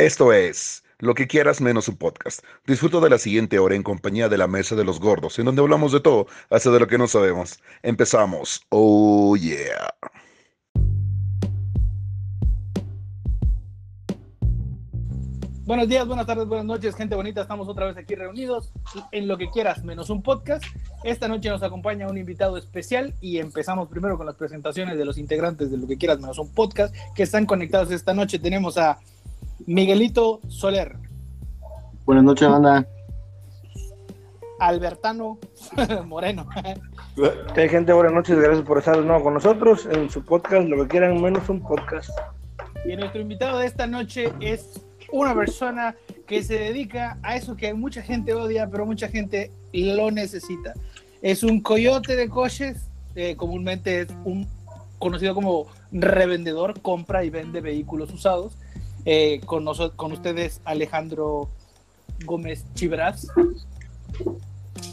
Esto es Lo que quieras menos un podcast. Disfruto de la siguiente hora en compañía de la Mesa de los Gordos, en donde hablamos de todo, hasta de lo que no sabemos. Empezamos. Oh yeah. Buenos días, buenas tardes, buenas noches, gente bonita. Estamos otra vez aquí reunidos en lo que quieras, menos un podcast. Esta noche nos acompaña un invitado especial y empezamos primero con las presentaciones de los integrantes de lo que quieras, menos un podcast que están conectados esta noche. Tenemos a Miguelito Soler, Buenas noches, banda. Albertano Moreno, Hey, gente, buenas noches. Gracias por estar de nuevo con nosotros en su podcast, lo que quieran, menos un podcast. y nuestro invitado de esta noche es una persona que se dedica a eso que mucha gente odia, pero mucha gente lo necesita. Es un coyote de coches, eh, comúnmente es un conocido como revendedor, compra y vende vehículos usados. Eh, con, con ustedes Alejandro Gómez Chibras.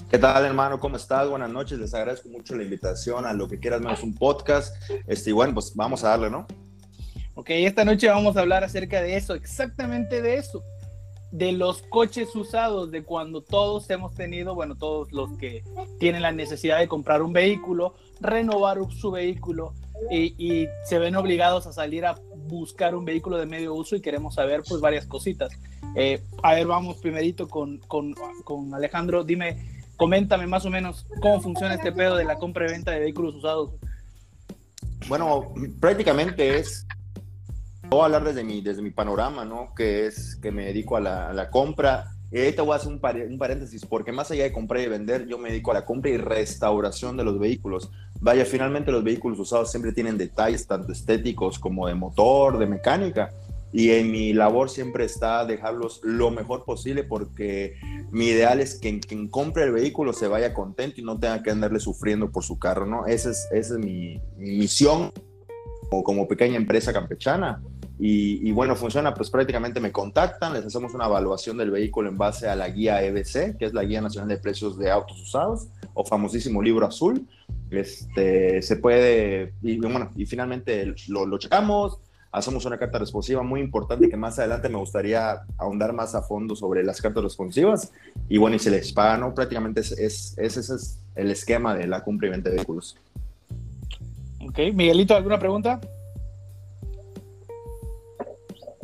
¿Qué tal, hermano? ¿Cómo estás? Buenas noches. Les agradezco mucho la invitación a lo que quieras menos un podcast. Este, y bueno, pues vamos a darle, ¿no? Ok, esta noche vamos a hablar acerca de eso, exactamente de eso, de los coches usados, de cuando todos hemos tenido, bueno, todos los que tienen la necesidad de comprar un vehículo, renovar su vehículo y, se ven obligados a salir a buscar un vehículo de medio uso y queremos saber pues varias cositas. Eh, a ver, vamos primerito con, con, con Alejandro, dime, coméntame más o menos cómo funciona este pedo de la compra y venta de vehículos usados. Bueno, prácticamente es. Voy hablar desde mi, desde mi panorama, ¿no? Que es que me dedico a la compra. Y ahorita voy a hacer un, par- un paréntesis, porque más allá de comprar y vender, yo me dedico a la compra y restauración de los vehículos. Vaya, finalmente los vehículos usados siempre tienen detalles tanto estéticos como de motor, de mecánica. Y en mi labor siempre está dejarlos lo mejor posible porque mi ideal es que quien compre el vehículo se vaya contento y no tenga que andarle sufriendo por su carro, ¿no? Esa es, mi misión como, como pequeña empresa campechana. Y, y bueno, funciona, pues prácticamente me contactan, les hacemos una evaluación del vehículo en base a la guía EBC, que es la Guía Nacional de Precios de Autos Usados, o famosísimo libro azul. Este, se puede, y bueno, y finalmente lo, lo checamos, hacemos una carta responsiva muy importante que más adelante me gustaría ahondar más a fondo sobre las cartas responsivas. Y bueno, y se les paga, ¿no? Prácticamente es, es, es- ese es el esquema de la compra y venta de vehículos. Ok, Miguelito, ¿alguna pregunta?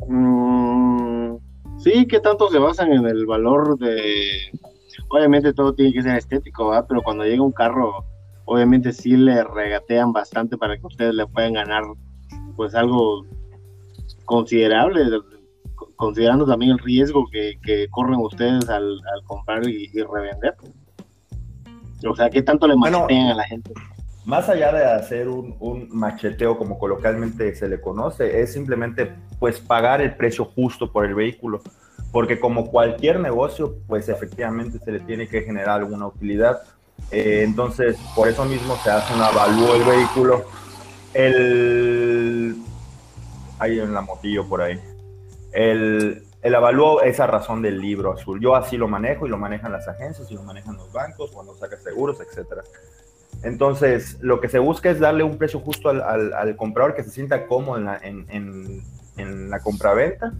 Mm, sí, ¿qué tanto se basan en el valor de... Obviamente todo tiene que ser estético, ¿verdad? Pero cuando llega un carro, obviamente sí le regatean bastante para que ustedes le puedan ganar pues algo considerable, considerando también el riesgo que, que corren ustedes al, al comprar y, y revender. O sea, ¿qué tanto le Bueno, a la gente? Más allá de hacer un, un macheteo, como coloquialmente se le conoce, es simplemente pues pagar el precio justo por el vehículo. Porque como cualquier negocio, pues efectivamente se le tiene que generar alguna utilidad. Eh, entonces, por eso mismo se hace un avalúo del vehículo. El... Hay en la motillo por ahí. El, el avalúo es a razón del libro azul. Yo así lo manejo y lo manejan las agencias y lo manejan los bancos cuando sacas seguros, etcétera. Entonces, lo que se busca es darle un precio justo al, al- comprador que se sienta cómodo en la, en- en la compraventa.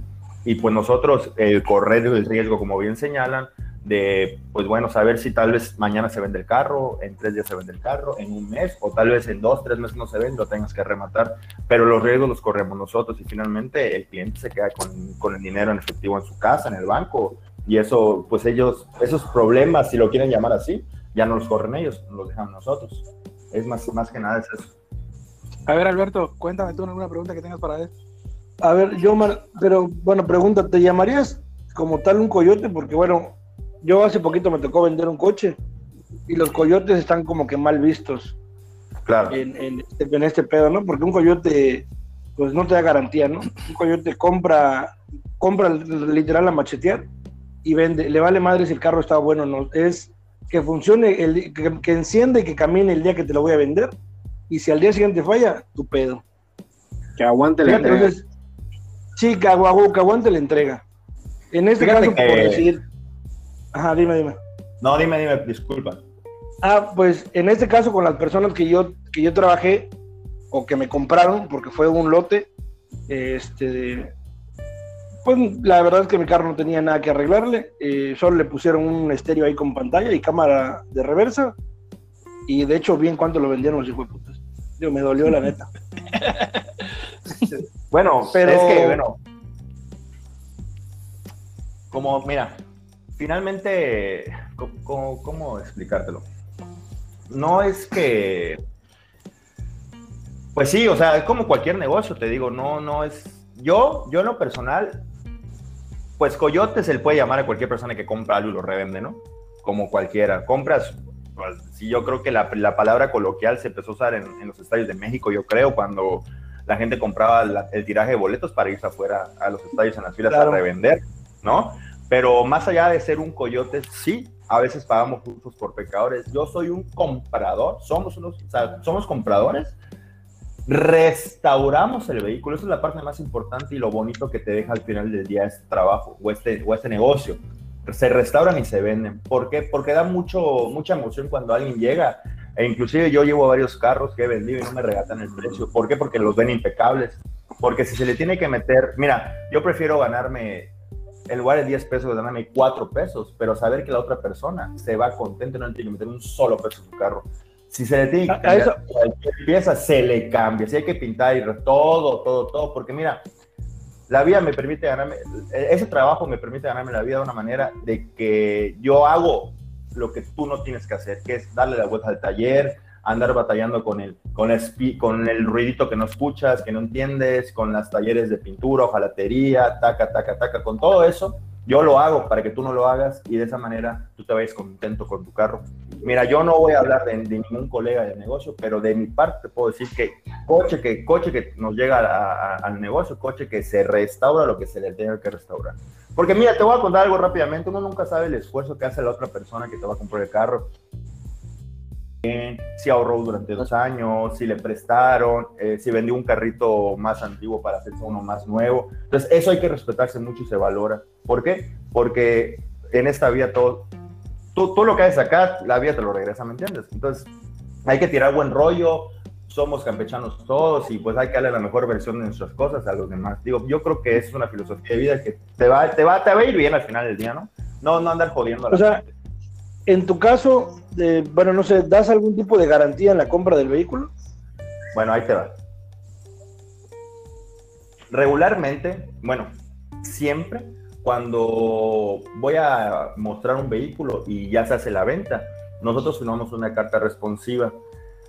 Y pues nosotros el correr el riesgo, como bien señalan, de, pues bueno, saber si tal vez mañana se vende el carro, en tres días se vende el carro, en un mes, o tal vez en dos, tres meses no se vende, lo tengas que rematar, pero los riesgos los corremos nosotros y finalmente el cliente se queda con, con el dinero en efectivo en su casa, en el banco, y eso, pues ellos, esos problemas, si lo quieren llamar así, ya no los corren ellos, los dejan nosotros. Es más, más que nada es eso. A ver, Alberto, cuéntame tú alguna pregunta que tengas para él. A ver, yo, Mar- pero bueno, pregunta, ¿te llamarías como tal un coyote? Porque bueno, yo hace poquito me tocó vender un coche y los coyotes están como que mal vistos Claro. en, en este, en este pedo, ¿no? Porque un coyote, pues no te da garantía, ¿no? Un coyote compra, compra literal a machetear y vende, le vale madre si el carro está bueno o no. Es que funcione, el, que, que encienda y que camine el día que te lo voy a vender y si al día siguiente falla, tu pedo. Que aguante la entrega. entonces, sí, que, agu- que aguante la entrega. En este Fíjate caso, que- por decir. Ajá, dime, dime. No, dime, dime, disculpa. Ah, pues en este caso, con las personas que yo, que yo trabajé o que me compraron, porque fue un lote, este, Pues la verdad es que mi carro no tenía nada que arreglarle, eh, solo le pusieron un estéreo ahí con pantalla y cámara de reversa, y de hecho bien cuánto lo vendieron los hijos de putas. Digo, me dolió la neta. Bueno, Pero- es que, bueno. Como, mira, finalmente, co- ¿cómo, explicártelo? No es que. Pues sí, o sea, es como cualquier negocio, te digo, no, no es. Yo, yo en lo personal, pues coyote se le puede llamar a cualquier persona que compra algo y lo revende, ¿no? Como cualquiera. Compras, pues sí, yo creo que la, la palabra coloquial se empezó a usar en, en los estadios de México, yo creo, cuando la gente compraba la- el tiraje de boletos para irse afuera a los estadios en las filas Claro. a revender, ¿no? Pero más allá de ser un coyote, sí, a veces pagamos justos por pecadores. Yo soy un comprador, somos unos, o sea, somos compradores, restauramos el vehículo, esa es la parte más importante y lo bonito que te deja al final del día este trabajo o este, o este negocio. Se restauran y se venden. ¿Por qué? Porque da mucho, mucha emoción cuando alguien llega. E inclusive yo llevo varios carros que he vendido y no me regatan el precio. ¿Por qué? Porque los ven impecables. Porque si se le tiene que meter, mira, yo prefiero ganarme, en lugar de 10 pesos, ganarme 4 pesos, pero saber que la otra persona se va contenta y no tiene que meter un solo peso en su carro. Si se le tiene que cambiar eso- cualquier pieza, se le cambia. Si hay que pintar y todo, todo, todo, porque mira, la vida me permite ganarme, ese trabajo me permite ganarme la vida de una manera de que yo hago lo que tú no tienes que hacer, que es darle la vuelta al taller, andar batallando con el, con, el, con el ruidito que no escuchas, que no entiendes, con las talleres de pintura, hojalatería, taca, taca, taca, con todo eso, yo lo hago para que tú no lo hagas y de esa manera tú te vayas contento con tu carro. Mira, yo no voy a hablar de, de ningún colega de negocio, pero de mi parte te puedo decir que coche que, coche que nos llega a- a- al negocio, coche que se restaura lo que se le tenga que restaurar. Porque mira, te voy a contar algo rápidamente, uno nunca sabe el esfuerzo que hace la otra persona que te va a comprar el carro. Si ahorró durante dos años, si le prestaron, eh, si vendió un carrito más antiguo para hacerse uno más nuevo. Entonces, eso hay que respetarse mucho y se valora. ¿Por qué? Porque en esta vida todo, tú, tú lo que haces acá, la vida te lo regresa, ¿me entiendes? Entonces, hay que tirar buen rollo, somos campechanos todos y pues hay que darle la mejor versión de nuestras cosas a los demás. Digo, yo creo que es una filosofía de vida que te va, te va, te va a ir bien al final del día, ¿no? No, no andar jodiendo a la O sea, gente. En tu caso, bueno, no sé, ¿das algún tipo de garantía en la compra del vehículo? Bueno, ahí te va. Regularmente, bueno, siempre cuando voy a mostrar un vehículo y ya se hace la venta, nosotros firmamos una carta responsiva.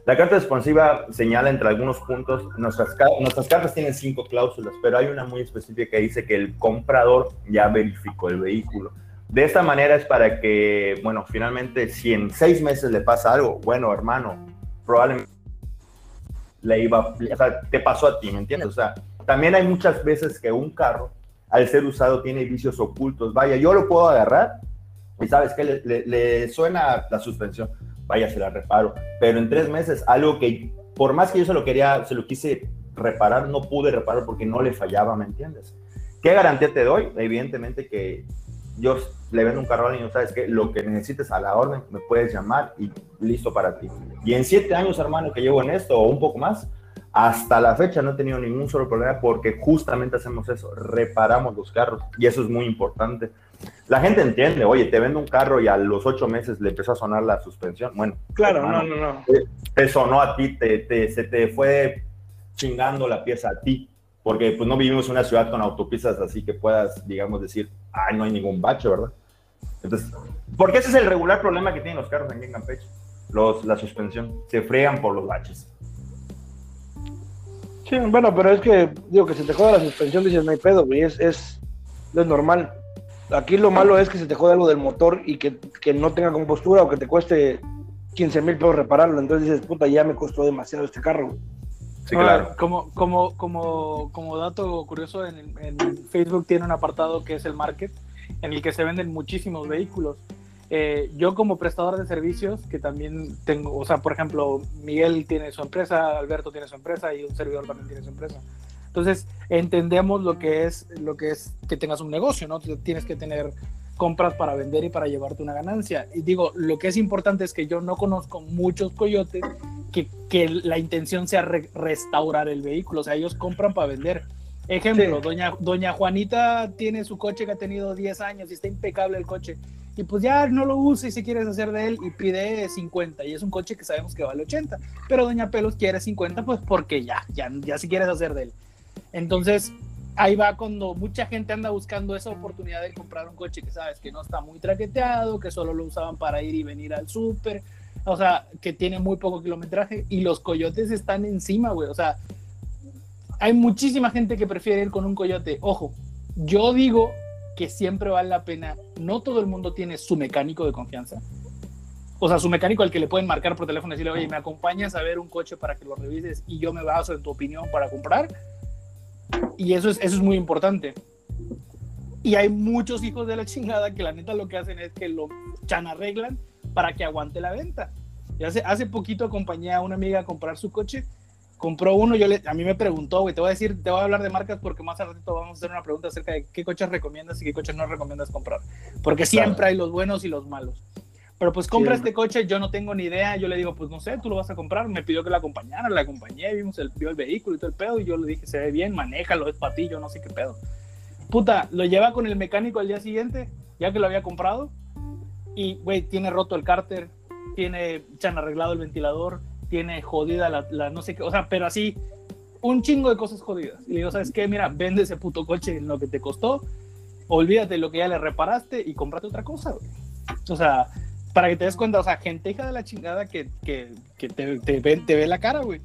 La carta responsiva señala entre algunos puntos, nuestras, nuestras cartas tienen cinco cláusulas, pero hay una muy específica que dice que el comprador ya verificó el vehículo. De esta manera es para que, bueno, finalmente si en seis meses le pasa algo, bueno, hermano, probablemente le iba, o sea, te pasó a ti, ¿me entiendes? O sea, también hay muchas veces que un carro, al ser usado, tiene vicios ocultos. Vaya, yo lo puedo agarrar y sabes que le, le- suena la suspensión, vaya, se la reparo. Pero en tres meses, algo que por más que yo se lo quería, se lo quise reparar, no pude reparar porque no le fallaba, ¿me entiendes? ¿Qué garantía te doy? Evidentemente que yo le vendo un carro a alguien, ¿sabes qué? Lo que necesites a la orden, me puedes llamar y listo para ti. Y en siete años, hermano, que llevo en esto, o un poco más, hasta la fecha no he tenido ningún solo problema porque justamente hacemos eso, reparamos los carros y eso es muy importante. La gente entiende, oye, te vendo un carro y a los ocho meses le empezó a sonar la suspensión. Bueno, Claro, hermano, no, no, no. te sonó a ti, te, te- se te fue chingando la pieza a ti, porque pues no vivimos en una ciudad con autopistas así que puedas, digamos, decir, ay, no hay ningún bache, ¿verdad? Entonces, porque ese es el regular problema que tienen los carros aquí en Campeche, los, la suspensión, se fregan por los baches. Sí, bueno, pero es que, digo, que se te joda la suspensión, dices, no hay pedo, güey, es, es, normal. Aquí lo malo es que se te jode algo del motor y que, que no tenga compostura o que te cueste 15 mil pesos repararlo. Entonces dices, puta, ya me costó demasiado este carro. Sí, claro. Como, como, como, como dato curioso, en, en Facebook tiene un apartado que es el Market, en el que se venden muchísimos vehículos. Eh, yo como prestador de servicios, que también tengo, o sea, por ejemplo, Miguel tiene su empresa, Alberto tiene su empresa y un servidor también tiene su empresa. Entonces, entendemos lo que es, lo que es que tengas un negocio, ¿no? Tienes que tener compras para vender y para llevarte una ganancia. Y digo, lo que es importante es que yo no conozco muchos coyotes que, que la intención sea re- restaurar el vehículo, o sea, ellos compran para vender. Ejemplo, Sí. doña, doña Juanita tiene su coche que ha tenido 10 años y está impecable el coche. Y pues ya no lo usa y si quieres hacer de él y pide 50 y es un coche que sabemos que vale 80. Pero doña Pelos quiere 50 pues porque ya, ya, ya si quieres hacer de él. Entonces ahí va cuando mucha gente anda buscando esa oportunidad de comprar un coche que sabes que no está muy traqueteado, que solo lo usaban para ir y venir al súper, o sea, que tiene muy poco kilometraje y los coyotes están encima, güey. O sea, hay muchísima gente que prefiere ir con un coyote. Ojo, yo digo que siempre vale la pena. No todo el mundo tiene su mecánico de confianza. O sea, su mecánico al que le pueden marcar por teléfono y decirle, oye, ¿me acompañas a ver un coche para que lo revises y yo me baso en tu opinión para comprar? Y eso es, eso es muy importante. Y hay muchos hijos de la chingada que la neta lo que hacen es que lo chan arreglan para que aguante la venta. Y hace, hace poquito acompañé a una amiga a comprar su coche compró uno, yo le, a mí me preguntó, güey, te voy a decir, te voy a hablar de marcas porque más al ratito vamos a hacer una pregunta acerca de qué coches recomiendas y qué coches no recomiendas comprar, porque siempre Claro. hay los buenos y los malos. Pero pues compra Siempre. este coche, yo no tengo ni idea, yo le digo, pues no sé, tú lo vas a comprar, me pidió que la acompañara, la acompañé, vimos el, vio el vehículo y todo el pedo, y yo le dije, se ve bien, manéjalo, es para ti, yo no sé qué pedo. Puta, lo lleva con el mecánico al día siguiente, ya que lo había comprado, y, güey, tiene roto el cárter, tiene, chan arreglado el ventilador, tiene jodida la, la no sé qué, o sea, pero así, un chingo de cosas jodidas. Y le digo, ¿sabes qué? Mira, vende ese puto coche en lo que te costó, olvídate de lo que ya le reparaste y cómprate otra cosa, güey. O sea, para que te des cuenta, o sea, gente hija de la chingada que, que, que te, te, ve, te ve la cara, güey.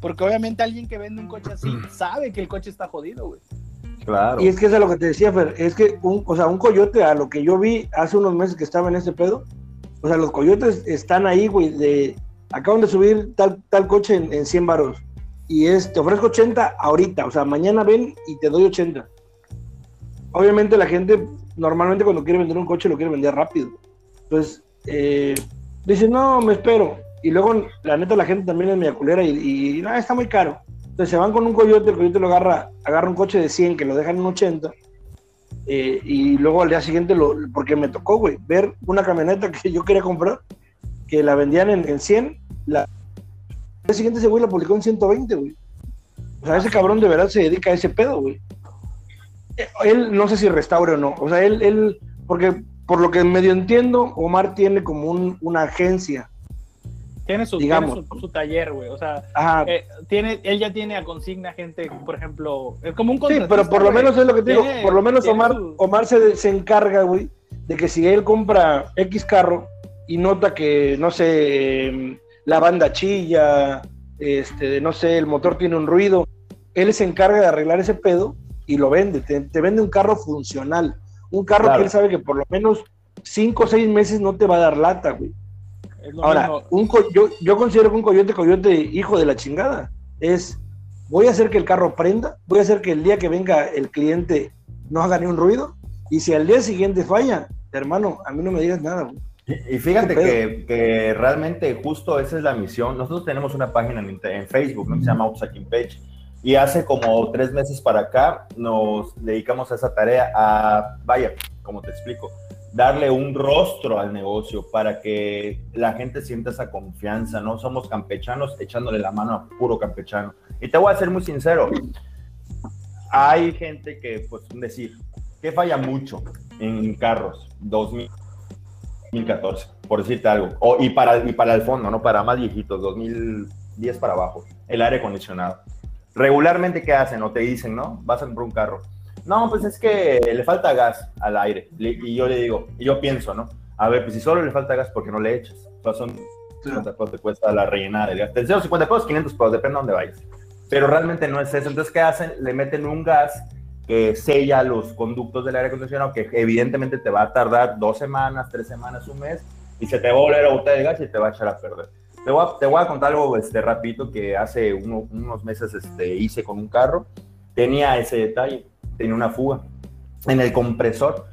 Porque obviamente alguien que vende un coche así sabe que el coche está jodido, güey. Claro. Y es que es a lo que te decía, Fer, es que, un, o sea, un coyote, a lo que yo vi hace unos meses que estaba en ese pedo, o sea, los coyotes están ahí, güey, de, acaban de subir tal, tal coche en, en 100 varos, y es, te ofrezco 80 ahorita, o sea, mañana ven y te doy 80. Obviamente la gente, normalmente cuando quiere vender un coche, lo quiere vender rápido. Entonces, eh, no, me espero. Y luego, la neta, la gente también es media culera y, y no, está muy caro. Entonces se van con un coyote, el coyote lo agarra, agarra un coche de 100 que lo dejan en 80. eh, y luego al día siguiente, lo, porque me tocó, güey, ver una camioneta que yo quería comprar, que la vendían en, en 100. La, al día siguiente ese güey la publicó en 120, güey. O sea, ese cabrón de verdad se dedica a ese pedo, güey. Eh, Él no sé si restaure o no. O sea, él, él porque por lo que medio entiendo, Omar tiene como un, una agencia. Tiene su, Digamos. tiene su, su taller, güey. O sea, Ajá, eh, tiene, él ya tiene a consigna gente, por ejemplo, es como un Sí, pero por lo menos es lo que te digo, por lo menos Omar, su- Omar se, se encarga, güey, de que si él compra X carro y nota que, no sé, la banda chilla, este, no sé, el motor tiene un ruido, él se encarga de arreglar ese pedo y lo vende, te, te vende un carro funcional, un carro Claro. que él sabe que por lo menos cinco o seis meses no te va a dar lata, güey. Ahora, mismo. un co- yo, yo considero que un coyote, coyote, hijo de la chingada, es voy a hacer que el carro prenda, voy a hacer que el día que venga el cliente no haga ni un ruido, y si al día siguiente falla, hermano, a mí no me digas nada. güey. Y fíjate que, que realmente justo esa es la misión. Nosotros tenemos una página en, Facebook, ¿no? que se llama Upsacking Page. Y hace como tres meses para acá nos dedicamos a esa tarea, a, vaya, como te explico, darle un rostro al negocio para que la gente sienta esa confianza, ¿no? Somos campechanos echándole la mano a puro campechano. Y te voy a ser muy sincero, hay gente que, pues, decir, que falla mucho en carros, 2000 2014, por decirte algo. O, y, para, y para el fondo, ¿no? Para más viejitos, 2010 para abajo. El aire acondicionado. Regularmente, ¿qué hacen? O te dicen, ¿no? Vas a comprar un carro. No, pues es que le falta gas al aire. Y yo le digo, y yo pienso, ¿no? A ver, pues si solo le falta gas, ¿por qué no le echas? O sea, son 50 pesos te cuesta la rellenada del gas. Te deseo 50 pesos, 500 pesos, depende de dónde vayas. Pero realmente no es eso. Entonces, ¿qué hacen? Le meten un gas que sella los conductos del aire acondicionado, que evidentemente te va a tardar dos semanas, tres semanas, un mes, y se te va a volver a botar el gas y te va a echar a perder. Te voy a, te voy a contar algo este, rapidito que hace uno- unos meses este, hice con un carro. Tenía ese detalle, tenía una fuga en el compresor.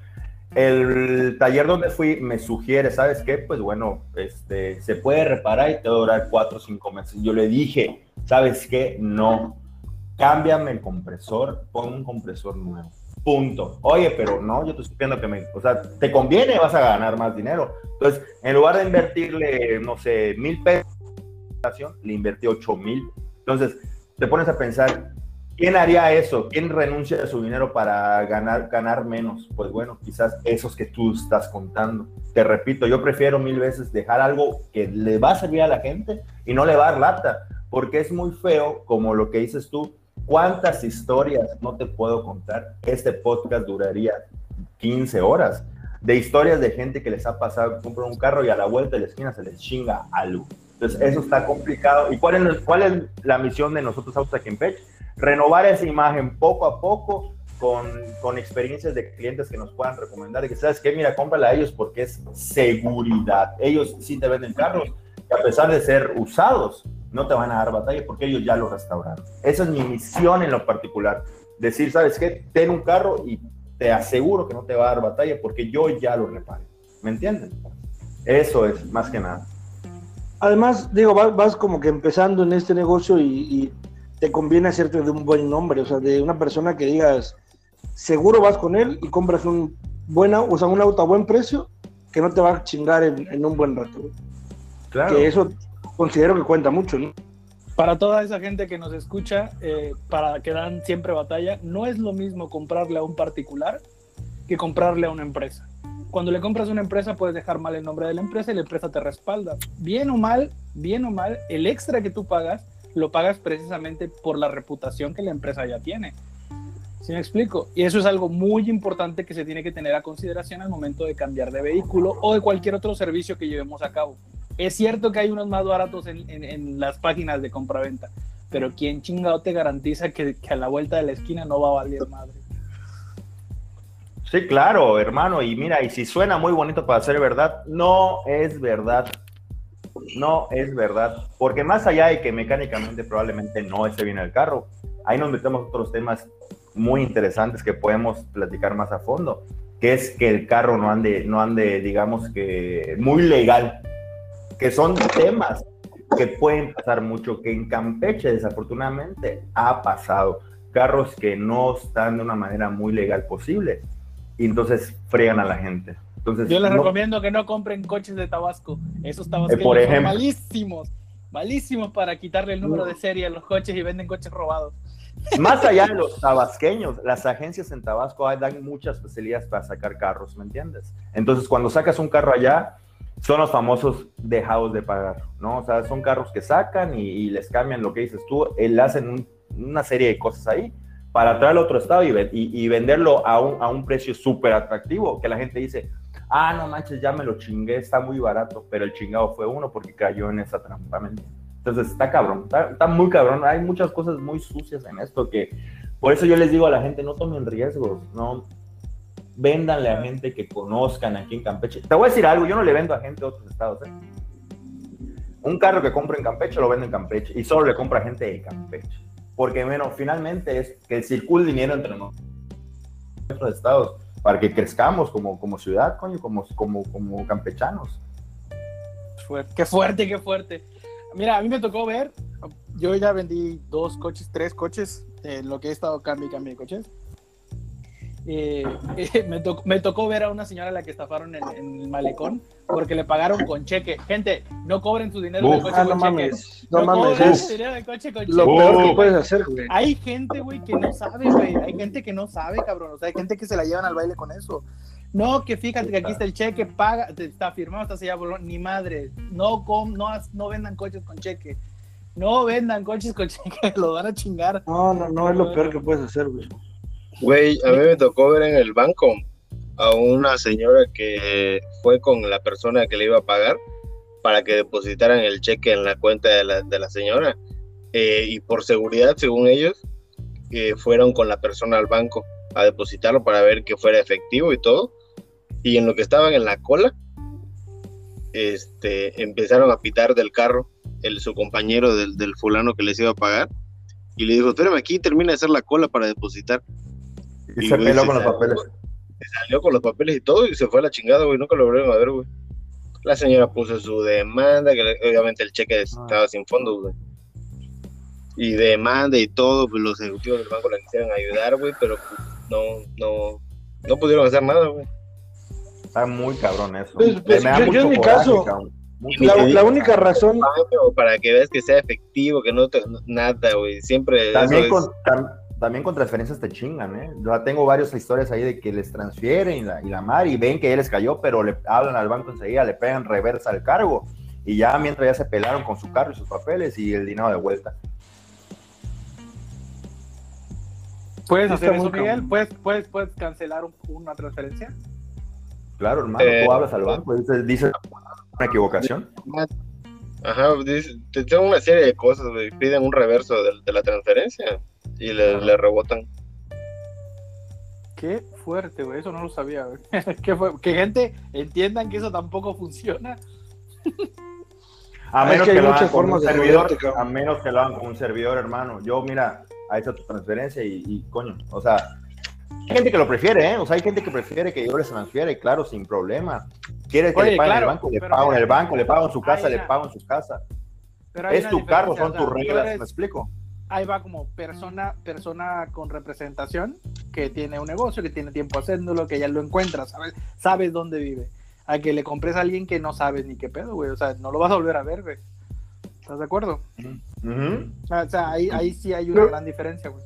El taller donde fui me sugiere, ¿sabes qué? Pues bueno, este, se puede reparar y te va a durar cuatro o cinco meses. Yo le dije, ¿sabes qué? No, cámbiame el compresor, pon un compresor nuevo. Punto. Oye, pero no, yo te estoy pidiendo que me, o sea, te conviene, vas a ganar más dinero. Entonces, en lugar de invertirle, no sé, mil pesos, le invertí ocho mil. Entonces, te pones a pensar, ¿Quién haría eso? ¿Quién renuncia a su dinero para ganar, ganar menos? Pues bueno, quizás esos que tú estás contando. Te repito, yo prefiero mil veces dejar algo que le va a servir a la gente y no le va a dar lata, porque es muy feo, como lo que dices tú, cuántas historias no te puedo contar. Este podcast duraría 15 horas de historias de gente que les ha pasado, compran un carro y a la vuelta de la esquina se les chinga algo. Entonces, eso está complicado. ¿Y cuál es, cuál es la misión de nosotros Autos aquí en Pech? Renovar esa imagen poco a poco con, con, experiencias de clientes que nos puedan recomendar y que sabes que mira, cómprala a ellos porque es seguridad. Ellos sí te venden carros a pesar de ser usados, no te van a dar batalla porque ellos ya lo restauraron. Esa es mi misión en lo particular. Decir, ¿sabes qué? Ten un carro y te aseguro que no te va a dar batalla porque yo ya lo reparé. ¿Me entienden? Eso es, más que nada. Además, digo, vas, como que empezando en este negocio y, te conviene hacerte de un buen nombre, o sea, de una persona que digas, seguro vas con él y compras un buena, o sea, un auto a buen precio que no te va a chingar en, un buen rato. Claro. Que eso considero que cuenta mucho, ¿no? Para toda esa gente que nos escucha, eh, para que dan siempre batalla, no es lo mismo comprarle a un particular que comprarle a una empresa. Cuando le compras a una empresa puedes dejar mal el nombre de la empresa y la empresa te respalda. Bien o mal, bien o mal, el extra que tú pagas lo pagas precisamente por la reputación que la empresa ya tiene. ¿Sí me explico? Y eso es algo muy importante que se tiene que tener a consideración al momento de cambiar de vehículo o de cualquier otro servicio que llevemos a cabo. Es cierto que hay unos más baratos en, las páginas de compra-venta, pero ¿quién chingado te garantiza que, que, a la vuelta de la esquina no va a valer madre? Sí, claro, hermano. Y mira, y si suena muy bonito para ser verdad, no es verdad. No es verdad. Porque más allá de que mecánicamente probablemente no esté bien el carro, ahí nos metemos otros temas muy interesantes que podemos platicar más a fondo, que es que el carro no ande, no ande, digamos que muy legal que son temas que pueden pasar mucho, que en Campeche desafortunadamente ha pasado. Carros que no están de una manera muy legal posible y entonces fregan a la gente. Entonces, Yo les recomiendo que no compren coches de Tabasco. Esos tabasqueños por son malísimos, malísimos para quitarle el número de serie a los coches y venden coches robados. Más allá de los tabasqueños, las agencias en Tabasco dan muchas facilidades para sacar carros, ¿me entiendes? Entonces, cuando sacas un carro allá, son los famosos dejados de pagar, ¿no? O sea, son carros que sacan y, les cambian lo que dices tú, le hacen una serie de cosas ahí para traerlo a otro estado y, y, venderlo a un, a un precio súper atractivo, que la gente dice, ah, no manches, ya me lo chingué, está muy barato, pero el chingado fue uno porque cayó en esa trampa, Entonces está cabrón, está, está, muy cabrón, hay muchas cosas muy sucias en esto que, por eso yo les digo a la gente, no tomen riesgos, no, véndanle a gente que conozcan aquí en Campeche. Te voy a decir algo, yo no le vendo a gente de otros estados. ¿eh? Un carro que compro en Campeche lo vendo en Campeche y solo le compra gente de Campeche. Porque, bueno, finalmente es que circule dinero entre nosotros, estados, para que crezcamos como, como ciudad, coño, como, como, como campechanos. Qué fuerte, qué fuerte. Mira, a mí me tocó ver, yo ya vendí dos coches, tres coches, en lo que he estado cambio y cambio de coches eh, me, me, tocó ver a una señora a la que estafaron en, el malecón porque le pagaron con cheque. Gente, no cobren su dinero del coche ah, con cheque. No, no mames, su dinero del coche con lo peor que puedes hacer, güey. Hay gente, güey, que no sabe, güey. Hay gente que no sabe, cabrón. O sea, hay gente que se la llevan al baile con eso. No, que fíjate que aquí está el cheque, paga, está firmado, está sellado, ni madre. No, com, no, no vendan coches con cheque. No vendan coches con cheque, lo van a chingar. No, no, no, es lo peor que puedes hacer, güey. Güey, a mí me tocó ver en el banco a una señora que fue con la persona que le iba a pagar para que depositaran el cheque en la cuenta de la, de la señora. Eh, y por seguridad, según ellos, eh, fueron con la persona al banco a depositarlo para ver que fuera efectivo y todo. Y en lo que estaban en la cola, este, empezaron a pitar del carro el, su compañero del, del fulano que les iba a pagar. Y le dijo, espérame aquí, termina de hacer la cola para depositar. Y, se peló con los papeles. Se salió con los papeles y todo y se fue a la chingada, güey. Nunca lo volvieron a ver, güey. La señora puso su demanda, que obviamente el cheque ah. estaba sin fondos, güey. Y demanda y todo, pues los ejecutivos del banco la quisieron ayudar, güey, pero no, no, no pudieron hacer nada, güey. Está muy cabrón eso. Pues, pues, yo, en mi caso, la, única razón para que veas que sea efectivo, que no te, nada, güey, siempre también, con, también con transferencias te chingan, ¿eh? Ya tengo varias historias ahí de que les transfieren y la, y la mar y ven que ya les cayó, pero le hablan al banco enseguida, le pegan reversa al cargo y ya mientras ya se pelaron con su carro y sus papeles y el dinero de vuelta. ¿Puedes hacer eso, Miguel? ¿Puedes, puedes, puedes cancelar un- una transferencia? Claro, hermano, Eh, tú hablas al banco y dices, dices una equivocación. Ajá, dice- te tengo una serie de cosas, güey. Piden un reverso de, de la transferencia y le, le rebotan. Qué fuerte, güey. Eso no lo sabía, güey. Qué fue- Que gente entiendan que eso tampoco funciona. A Ah, es menos que lo hagan con un servidor, a menos que lo hagan con un servidor, hermano. Yo, mira, ahí está tu transferencia y, y, coño, o sea, hay gente que lo prefiere, ¿eh? O sea, hay gente que prefiere que yo les transfiere, claro, sin problema. Quiere que Oye, le paguen claro, el banco, le pago en el banco, le pago en su casa, le pago en su casa. Pero Es tu carro, diferencia, son tus reglas, eres- ¿me explico? Ahí va como persona, persona con representación que tiene un negocio, que tiene tiempo haciéndolo, que ya lo encuentras, sabes, sabes dónde vive. A que le compres a alguien que no sabes ni qué pedo, güey. O sea, no lo vas a volver a ver, güey. ¿Estás de acuerdo? Ujú. O sea, ahí, ahí sí hay una Pero- gran diferencia, güey.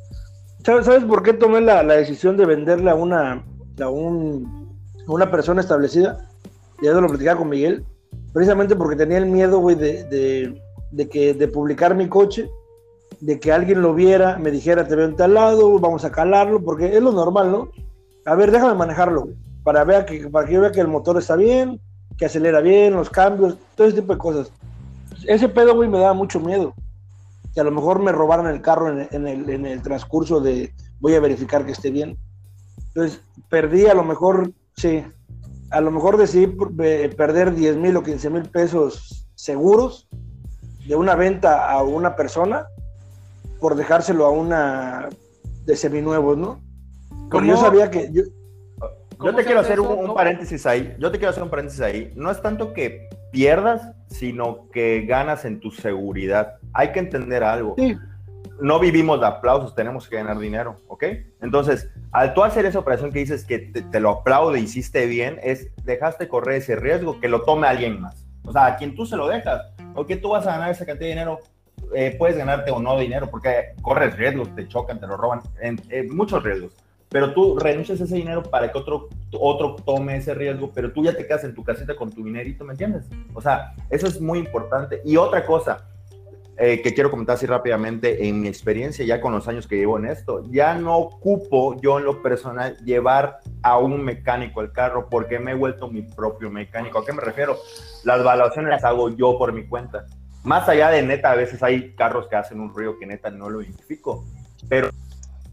¿Sabes, ¿Sabes por qué tomé la, la decisión de venderle a una, a un- a una persona establecida? Ya lo platicaba con Miguel. Precisamente porque tenía el miedo, güey, de, de, de que, de publicar mi coche, de que alguien lo viera, me dijera, te veo en tal lado, vamos a calarlo, porque es lo normal, ¿no? A ver, déjame manejarlo, para, ver que, para que yo vea que el motor está bien, que acelera bien, los cambios, todo ese tipo de cosas. Ese pedo, güey, me daba mucho miedo que a lo mejor me robaran el carro en, en el, en el transcurso de voy a verificar que esté bien. Entonces, perdí a lo mejor, sí, a lo mejor decidí perder 10 mil o 15 mil pesos seguros de una venta a una persona por dejárselo a una de seminuevos, ¿no? Porque yo sabía que yo, Yo ¿Cómo te quiero hace hacer un, paréntesis ahí. Yo te quiero hacer un paréntesis ahí. No es tanto que pierdas, sino que ganas en tu seguridad. Hay que entender algo. Sí. No vivimos de aplausos, tenemos que ganar dinero, ¿ok? Entonces, al tú hacer esa operación que dices que te, te lo aplaude, hiciste bien, es dejaste correr ese riesgo que lo tome alguien más. O sea, a quien tú se lo dejas, o que tú vas a ganar esa cantidad de dinero, eh, puedes ganarte o no dinero, porque corres riesgos, te chocan, te lo roban, en, en muchos riesgos pero tú renuncias a ese dinero para que otro, otro tome ese riesgo, pero tú ya te quedas en tu casita con tu dinerito, ¿me entiendes? O sea, eso es muy importante. Y otra cosa eh, que quiero comentar así rápidamente, en mi experiencia ya con los años que llevo en esto, ya no ocupo yo en lo personal llevar a un mecánico el carro porque me he vuelto mi propio mecánico. ¿A qué me refiero? Las evaluaciones las hago yo por mi cuenta. Más allá de neta, a veces hay carros que hacen un ruido que neta no lo identifico, pero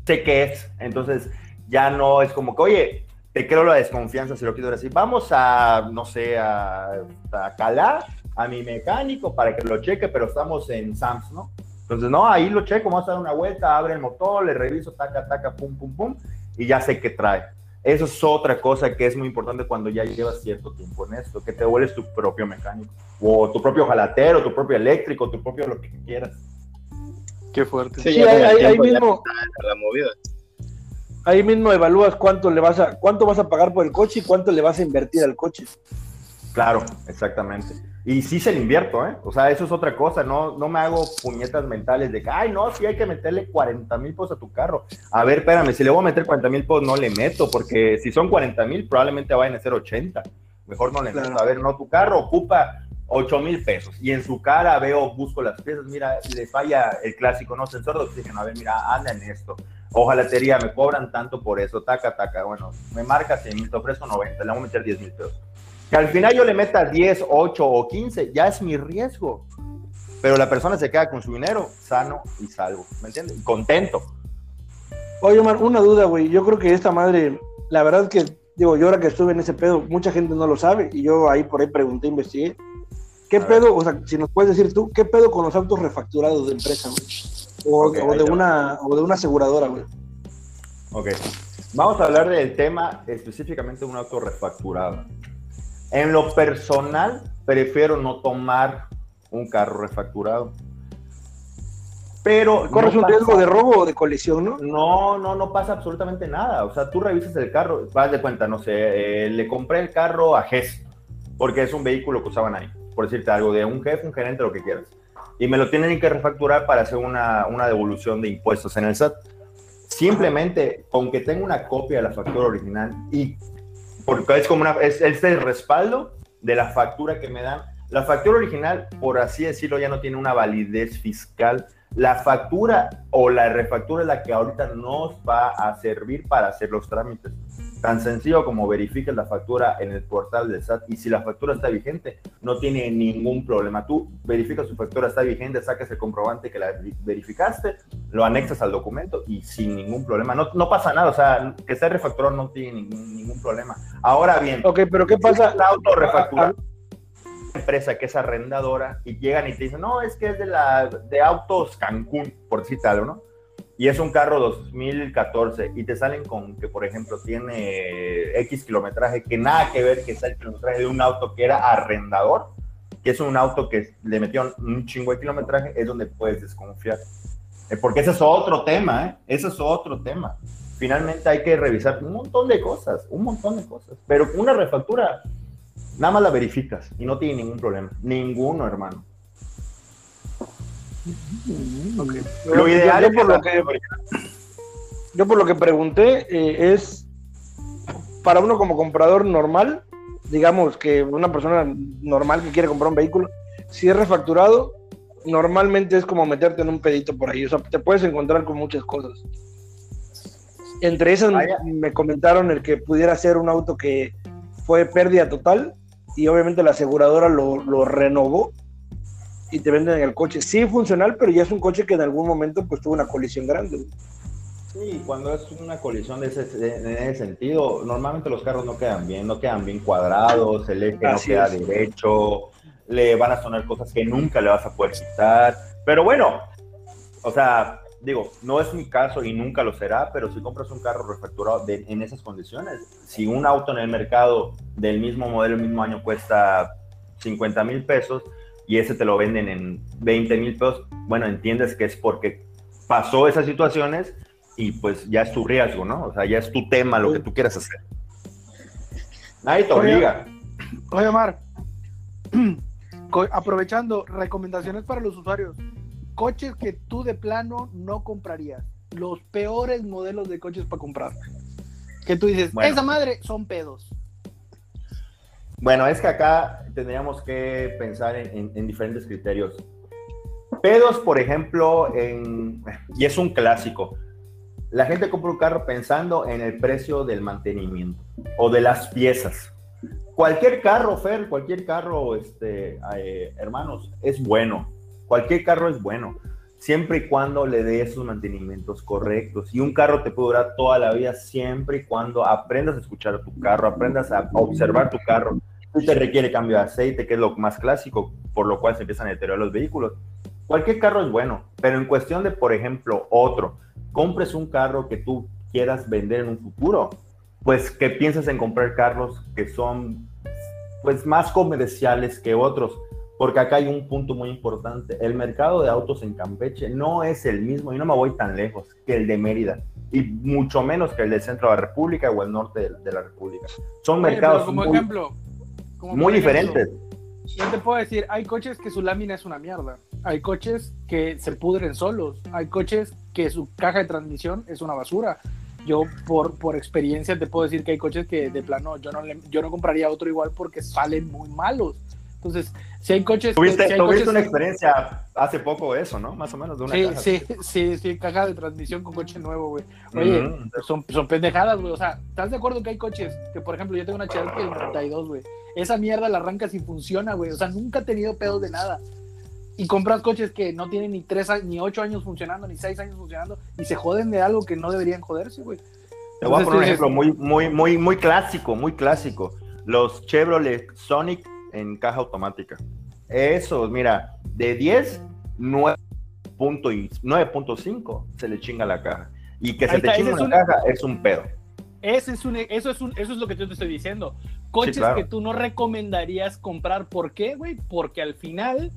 sé qué es. Entonces, ya no es como que, oye, te creo la desconfianza si lo quiero decir. Vamos a, no sé, a, a calar a mi mecánico para que lo cheque, pero estamos en Sams, ¿no? Entonces, no, ahí lo checo, vamos a dar una vuelta, abre el motor, le reviso, taca, taca, pum, pum, pum, y ya sé qué trae. Eso es otra cosa que es muy importante cuando ya llevas cierto tiempo en esto, que te vuelves tu propio mecánico, o tu propio jalatero, tu propio eléctrico, tu propio lo que quieras. Qué fuerte. Sí, ahí, mismo, la movida. ahí mismo evalúas cuánto le vas a, cuánto vas a pagar por el coche y cuánto le vas a invertir al coche. Claro, exactamente. Y sí se le invierto, ¿eh? O sea, eso es otra cosa, no, no me hago puñetas mentales de que, ay, no, sí hay que meterle 40 mil pesos a tu carro. A ver, espérame, si le voy a meter 40 mil pesos, no le meto, porque si son 40 mil, probablemente vayan a ser 80. Mejor no le Claro. meto. A ver, no, tu carro ocupa 8 mil pesos y en su cara veo, busco las piezas, mira, le falla el clásico, no, sensor de oxígeno, a ver, mira, anda en esto. Ojalatería, me cobran tanto por eso, taca, taca, bueno, me marca 100 mil, te ofrezco 90, le voy a meter 10 mil pesos. Que al final yo le meta 10, 8 o 15, ya es mi riesgo. Pero la persona se queda con su dinero sano y salvo, ¿me entiendes? Y contento. Oye, Omar, una duda, güey. Yo creo que esta madre, la verdad que, digo, yo ahora que estuve en ese pedo, mucha gente no lo sabe y yo ahí por ahí pregunté, investigué. ¿Qué A pedo, o sea, si nos puedes decir tú, qué pedo con los autos refacturados de empresa, güey? O, de una, o de una aseguradora, güey. Ok. Vamos a hablar del tema específicamente de un auto refacturado. En lo personal, prefiero no tomar un carro refacturado. Pero Corres no un riesgo pasa- de robo o de colisión, ¿no? No, no, no pasa absolutamente nada. O sea, tú revisas el carro, vas de cuenta, no sé, eh, le compré el carro a GES, porque es un vehículo que usaban ahí, por decirte algo, de un jefe, un gerente, lo que quieras. Y me lo tienen que refacturar para hacer una, una devolución de impuestos en el SAT. Simplemente con que tenga una copia de la factura original y porque es como una, es, es el respaldo de la factura que me dan. La factura original, por así decirlo, ya no tiene una validez fiscal. La factura o la refactura es la que ahorita nos va a servir para hacer los trámites. Tan sencillo como verifiques la factura en el portal del SAT y si la factura está vigente, no tiene ningún problema. Tú verificas su factura está vigente, sacas el comprobante que la verificaste, lo anexas al documento y sin ningún problema. No, no pasa nada, o sea, que esté refacturado no tiene ningún, ningún problema. Ahora bien, Ok, pero ¿qué pasa? la autorrefactura empresa que es arrendadora y llegan y te dicen, no, es que es de la de Autos Cancún, por decirte algo, ¿no? Y es un carro 2014 y te salen con que, por ejemplo, tiene X kilometraje, que nada que ver que sea el kilometraje de un auto que era arrendador, que es un auto que le metieron un chingo de kilometraje, es donde puedes desconfiar. Eh, Porque ese es otro tema, ¿eh? Ese es otro tema. Finalmente hay que revisar un montón de cosas, un montón de cosas. Pero una refactura, nada más la verificas y no tiene ningún problema. Ninguno, hermano. Lo ideal yo, es por lo que, yo por lo que pregunté eh, es para uno como comprador normal, digamos que una persona normal que quiere comprar un vehículo, si es refacturado, normalmente es como meterte en un pedito por ahí, o sea, te puedes encontrar con muchas cosas. Entre esas me comentaron el que pudiera ser un auto que fue pérdida total y obviamente la aseguradora lo, lo renovó y te venden el coche. Sí, funcional, pero ya es un coche que en algún momento pues tuvo una colisión grande. Sí, cuando es una colisión de ese, de- en ese sentido, normalmente los carros no quedan bien, no quedan bien cuadrados, el eje no Así queda es. derecho, le van a sonar cosas que nunca le vas a poder quitar. Pero bueno, o sea, digo, no es mi caso y nunca lo será, pero si compras un carro refacturado de- en esas condiciones, si un auto en el mercado del mismo modelo, el mismo año cuesta 50 mil pesos y ese te lo venden en 20 mil pesos, bueno, entiendes que es porque pasó esas situaciones y pues ya es tu riesgo, ¿no? O sea, ya es tu tema, lo que tú quieras hacer. Nadie te obliga. Oye, Omar, aprovechando, recomendaciones para los usuarios. Coches que tú de plano no comprarías. Los peores modelos de coches para comprar. Que tú dices, Bueno. esa madre son pedos. Bueno, es que acá tendríamos que pensar en, en- en diferentes criterios. Pedos, por ejemplo, y es un clásico. La gente compra un carro pensando en el precio del mantenimiento o de las piezas. Cualquier carro, Fer, cualquier carro, este, eh, hermanos, es bueno. Cualquier carro es bueno, siempre y cuando le dé esos mantenimientos correctos. Y un carro te puede durar toda la vida siempre y cuando aprendas a escuchar tu carro, aprendas a observar tu carro. Si te requiere cambio de aceite, que es lo más clásico, por lo cual se empiezan a deteriorar los vehículos. Cualquier carro es bueno, pero en cuestión de, por ejemplo, otro, compres un carro que tú quieras vender en un futuro, pues que pienses en comprar carros que son pues más comerciales que otros, porque acá hay un punto muy importante. El mercado de autos en Campeche no es el mismo, y no me voy tan lejos, que el de Mérida, y mucho menos que el del centro de la República o el norte de, de la República. Son Oye, mercados como muy, ejemplo, como muy diferentes. Yo te puedo decir, hay coches que su lámina es una mierda. Hay coches que se pudren solos. Hay coches que su caja de transmisión es una basura. Yo por, por experiencia te puedo decir que hay coches que de plano yo no, le- yo no compraría otro igual porque salen muy malos. Entonces, si hay coches... que- Tuviste, si hay tuviste coches- una experiencia hace poco eso, ¿no? Más o menos de una Sí, caja. sí, sí, sí, caja de transmisión con coche nuevo, güey. Oye, Ujú. son, son pendejadas, güey. O sea, ¿estás de acuerdo que hay coches que, por ejemplo, yo tengo una Cherokee del 92, güey? Esa mierda la arrancas y funciona, güey. O sea, nunca he tenido pedos de nada. Y compras coches que no tienen ni tres, ni ocho años funcionando, ni seis años funcionando, y se joden de algo que no deberían joderse, güey. Te voy a poner un ejemplo muy, muy, muy, muy clásico, muy clásico. Los Chevrolet Sonic en caja automática. Eso, mira, de 10, 9.5 se le chinga la caja. Y que se te chinga una un- caja es un pedo. Ese es un, eso, es un, eso es lo que yo te estoy diciendo. Coches claro. que tú no recomendarías comprar. ¿Por qué, güey? Porque al final,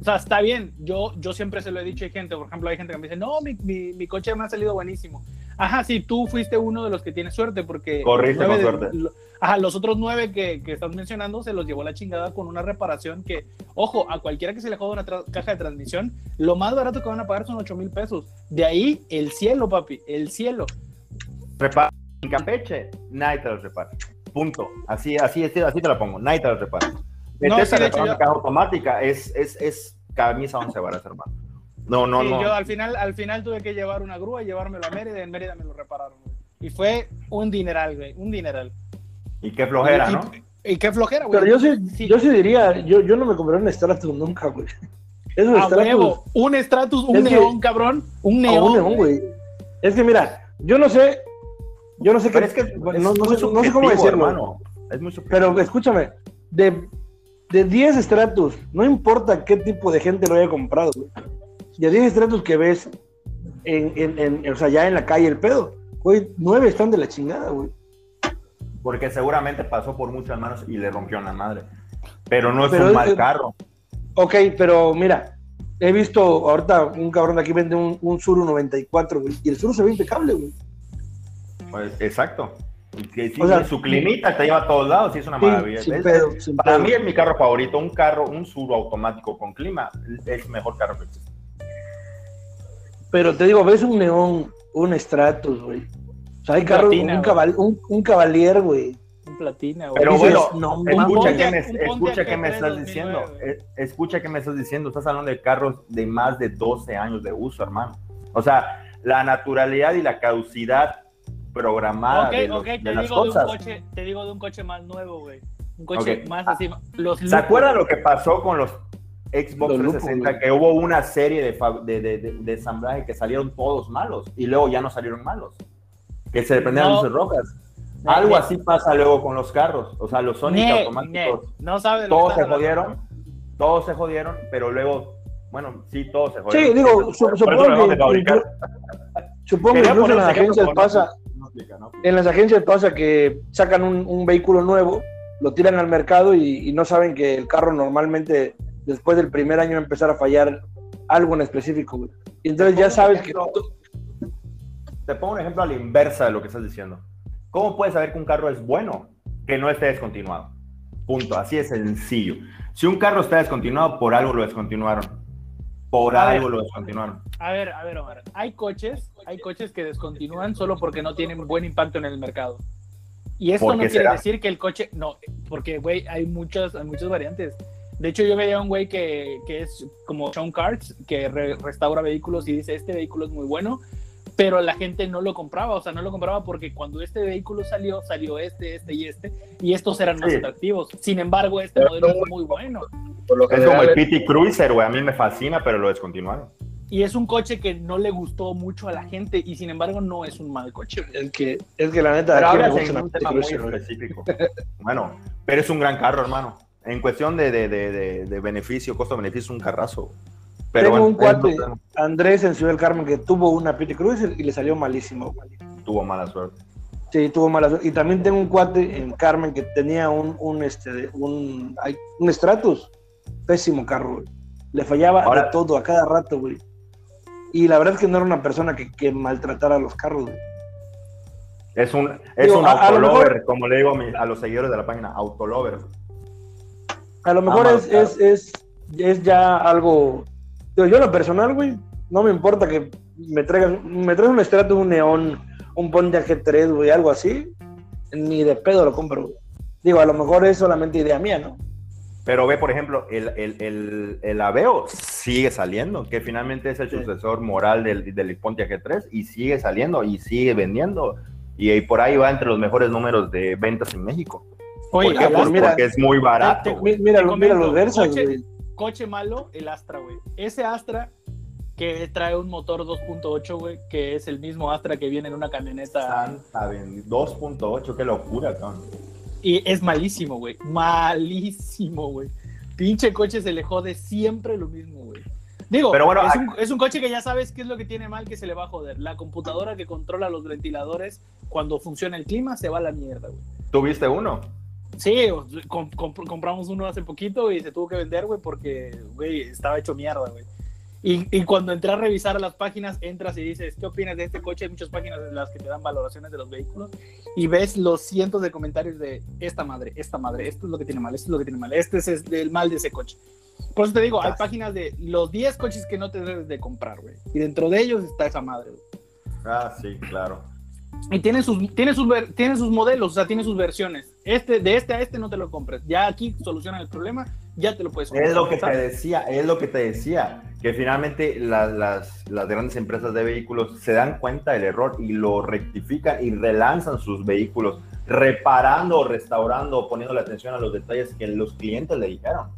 o sea, está bien. Yo, yo siempre se lo he dicho a gente. Por ejemplo, hay gente que me dice, no, mi, mi, mi coche me ha salido buenísimo. Ajá, sí, tú fuiste uno de los que tiene suerte porque Corriste con de, suerte. lo- Ajá, los otros nueve que, que estás mencionando se los llevó la chingada con una reparación que, ojo, a cualquiera que se le joda una caja de transmisión, lo más barato que van a pagar son 8 mil pesos. De ahí, el cielo, papi, el cielo. Repara. En Campeche, nadie te los repara. Punto. Así, así, así, así te la pongo. Nadie te los repara. No, sí, de hecho, yo- caja automática es, es, es camisa once varas, hermano. No, no, Sí, no. yo al final, al final tuve que llevar una grúa y llevármelo a Mérida, y en Mérida me lo repararon, güey. Y fue un dineral, güey, un dineral. Y qué flojera, y, ¿no? Y qué flojera, güey. Pero yo sí, Sí. yo sí diría, yo, yo no me compré un Stratus nunca, güey. Esos A Stratus huevo, un Stratus, un Es que- neón, cabrón, un o neón. un neón, güey. Es que mira, yo no sé, yo no sé qué, es que es no, sé, no sé cómo decirlo, hermano. Es muy pero escúchame, de, de 10 Stratus, no importa qué tipo de gente lo haya comprado, güey. De 10 Stratus que ves en, en, en- o sea, ya en la calle el pedo, güey, 9 están de la chingada, güey. Porque seguramente pasó por muchas manos y le rompió la madre. Pero no es Pero un mal carro. Ok, pero mira, he visto ahorita un cabrón de aquí vende un, un Suru 94, güey, y el Suru se ve impecable, güey. Pues, exacto. Y que sí, O sea, su climita te lleva a todos lados y es una Sí, maravilla. sin Es- pedo, sin para pedo. mí es mi carro favorito. Un carro, un Suro automático con clima, es el mejor carro que existe. Pero te digo, ves un neón, un Stratus, güey. O sea, hay Un carros, Platina, un, güey. cabal- un, un Cavalier, güey. Un platina, güey. Pero Dices, bueno, no, escucha Pontiac- que me, escucha que me G3 estás 2009, diciendo. eh, Escucha que me estás diciendo. Estás hablando de carros de más de 12 años de uso, hermano. O sea, la naturalidad y la caducidad programada de, los- de te las digo de un cosas. coche, te digo de un coche más nuevo, güey. Un coche más así, los ¿Se acuerdan lo que pasó con los Xbox Los lupos, 360? güey. que hubo una serie de, de, de, de- de ensamblaje que salieron todos malos y luego ya no salieron malos. Que se prendían No. luces rojas. Ne- Algo así pasa luego con los carros. O sea, los Sonic ne- automáticos. ne, no que todos se jodieron, todos se jodieron, pero luego, bueno, sí, todos se jodieron. Sí, digo, supongo de que. Supongo que incluso en las agencias pasa, no aplica, no aplica. en las agencias pasa que sacan un, un vehículo nuevo, lo tiran al mercado y, y no saben que el carro normalmente después del primer año empezar a fallar algo en específico, güey. Y entonces ya sabes que ejemplo. Te pongo un ejemplo a la inversa de lo que estás diciendo. ¿Cómo puedes saber que un carro es bueno? Que no esté descontinuado. Punto. Así es sencillo. Si un carro está descontinuado, por algo lo descontinuaron. Por A ver. algo lo descontinuaron. A ver, a ver, Omar. Hay coches, hay coches que descontinúan solo porque no tienen buen impacto en el mercado. Y esto ¿Por no quiere será? decir que el coche, no, porque, güey, hay muchas, hay muchas variantes. De hecho, yo veía a un güey que, que es como Sean Carts, que re- restaura vehículos y dice, este vehículo es muy bueno, pero la gente no lo compraba, o sea, no lo compraba porque cuando este vehículo salió, salió este, este y este, y estos eran más Sí. atractivos. Sin embargo, este Pero modelo no es muy- bueno. Por lo Es como el PT Cruiser, güey. A mí me fascina, pero lo descontinuaron. Y es un coche que no le gustó mucho a la gente y sin embargo no es un mal coche. es que, es que la neta Pero un tema muy Cruiser, güey. específico. Bueno, pero es un gran carro, hermano. En cuestión de, de, de, de, beneficio, costo-beneficio, es un carrazo. Pero Tengo un cuate, Andrés en Ciudad del Carmen, que tuvo una PT Cruiser y le salió malísimo. tuvo mala suerte. Sí, tuvo mala suerte. Y también tengo un cuate en Carmen que tenía un, un, este, un, un Stratus. Pésimo carro, güey. Le fallaba Ahora- de todo a cada rato, güey. Y la verdad es que no era una persona que, que maltratara a los carros, güey. Es un, es Digo, un a- a lo autolover, mejor- como le digo a, mi- a los seguidores de la página, autolover. A lo mejor es, es, es, es ya algo. Yo en lo personal, güey, no me importa que me traigas, me traigas un Stratus, un neón, un Pontiac G3, güey, algo así. Ni de pedo lo compro, güey. Digo, a lo mejor es solamente idea mía, ¿no? Pero ve, por ejemplo, el, el, el, el Aveo sigue saliendo, que finalmente es el Sí. sucesor moral del, del Pontiac G3 y sigue saliendo y sigue vendiendo. Y, ahí por ahí va entre los mejores números de ventas en México. Oye, ¿Por qué? Pues mira, porque es muy barato. te-. Mi- Mira, Te los- mira los Versas, coche- güey. coche malo, el Astra, güey. Ese Astra que trae un motor 2.8, güey, que es el mismo Astra que viene en una camioneta Santa ben- 2.8, qué locura, cabrón. y es malísimo, güey. Malísimo, güey. Pinche coche se le jode siempre lo mismo, güey. Digo, Pero bueno, es, un, es un coche que ya sabes qué es lo que tiene mal que se le va a joder. La computadora que controla los ventiladores cuando funciona el clima se va a la mierda, güey. ¿Tuviste uno? Sí, o- com- comp- compramos uno hace poquito y se tuvo que vender, güey, porque, güey, estaba hecho mierda, güey. Y, y cuando entré a revisar las páginas, entras y dices, ¿qué opinas de este coche? Hay muchas páginas en las que te dan valoraciones de los vehículos y ves los cientos de comentarios de esta madre, esta madre, esto es lo que tiene mal, esto es lo que tiene mal, este es el- el mal de ese coche. Por eso te digo, hay páginas de los 10 coches que no te debes de comprar, güey. Y dentro de ellos está esa madre, güey. Ah, sí, claro. Y tiene sus, tiene, sus, tiene sus modelos, o sea, tiene sus versiones. Este, de este a este no te lo compres. Ya aquí solucionan el problema, ya te lo puedes comprar. Es lo que te ¿sabes? decía, es lo que te decía, que finalmente la- las, las grandes empresas de vehículos se dan cuenta del error y lo rectifican y relanzan sus vehículos, reparando, restaurando, poniendo la atención a los detalles que los clientes le dijeron.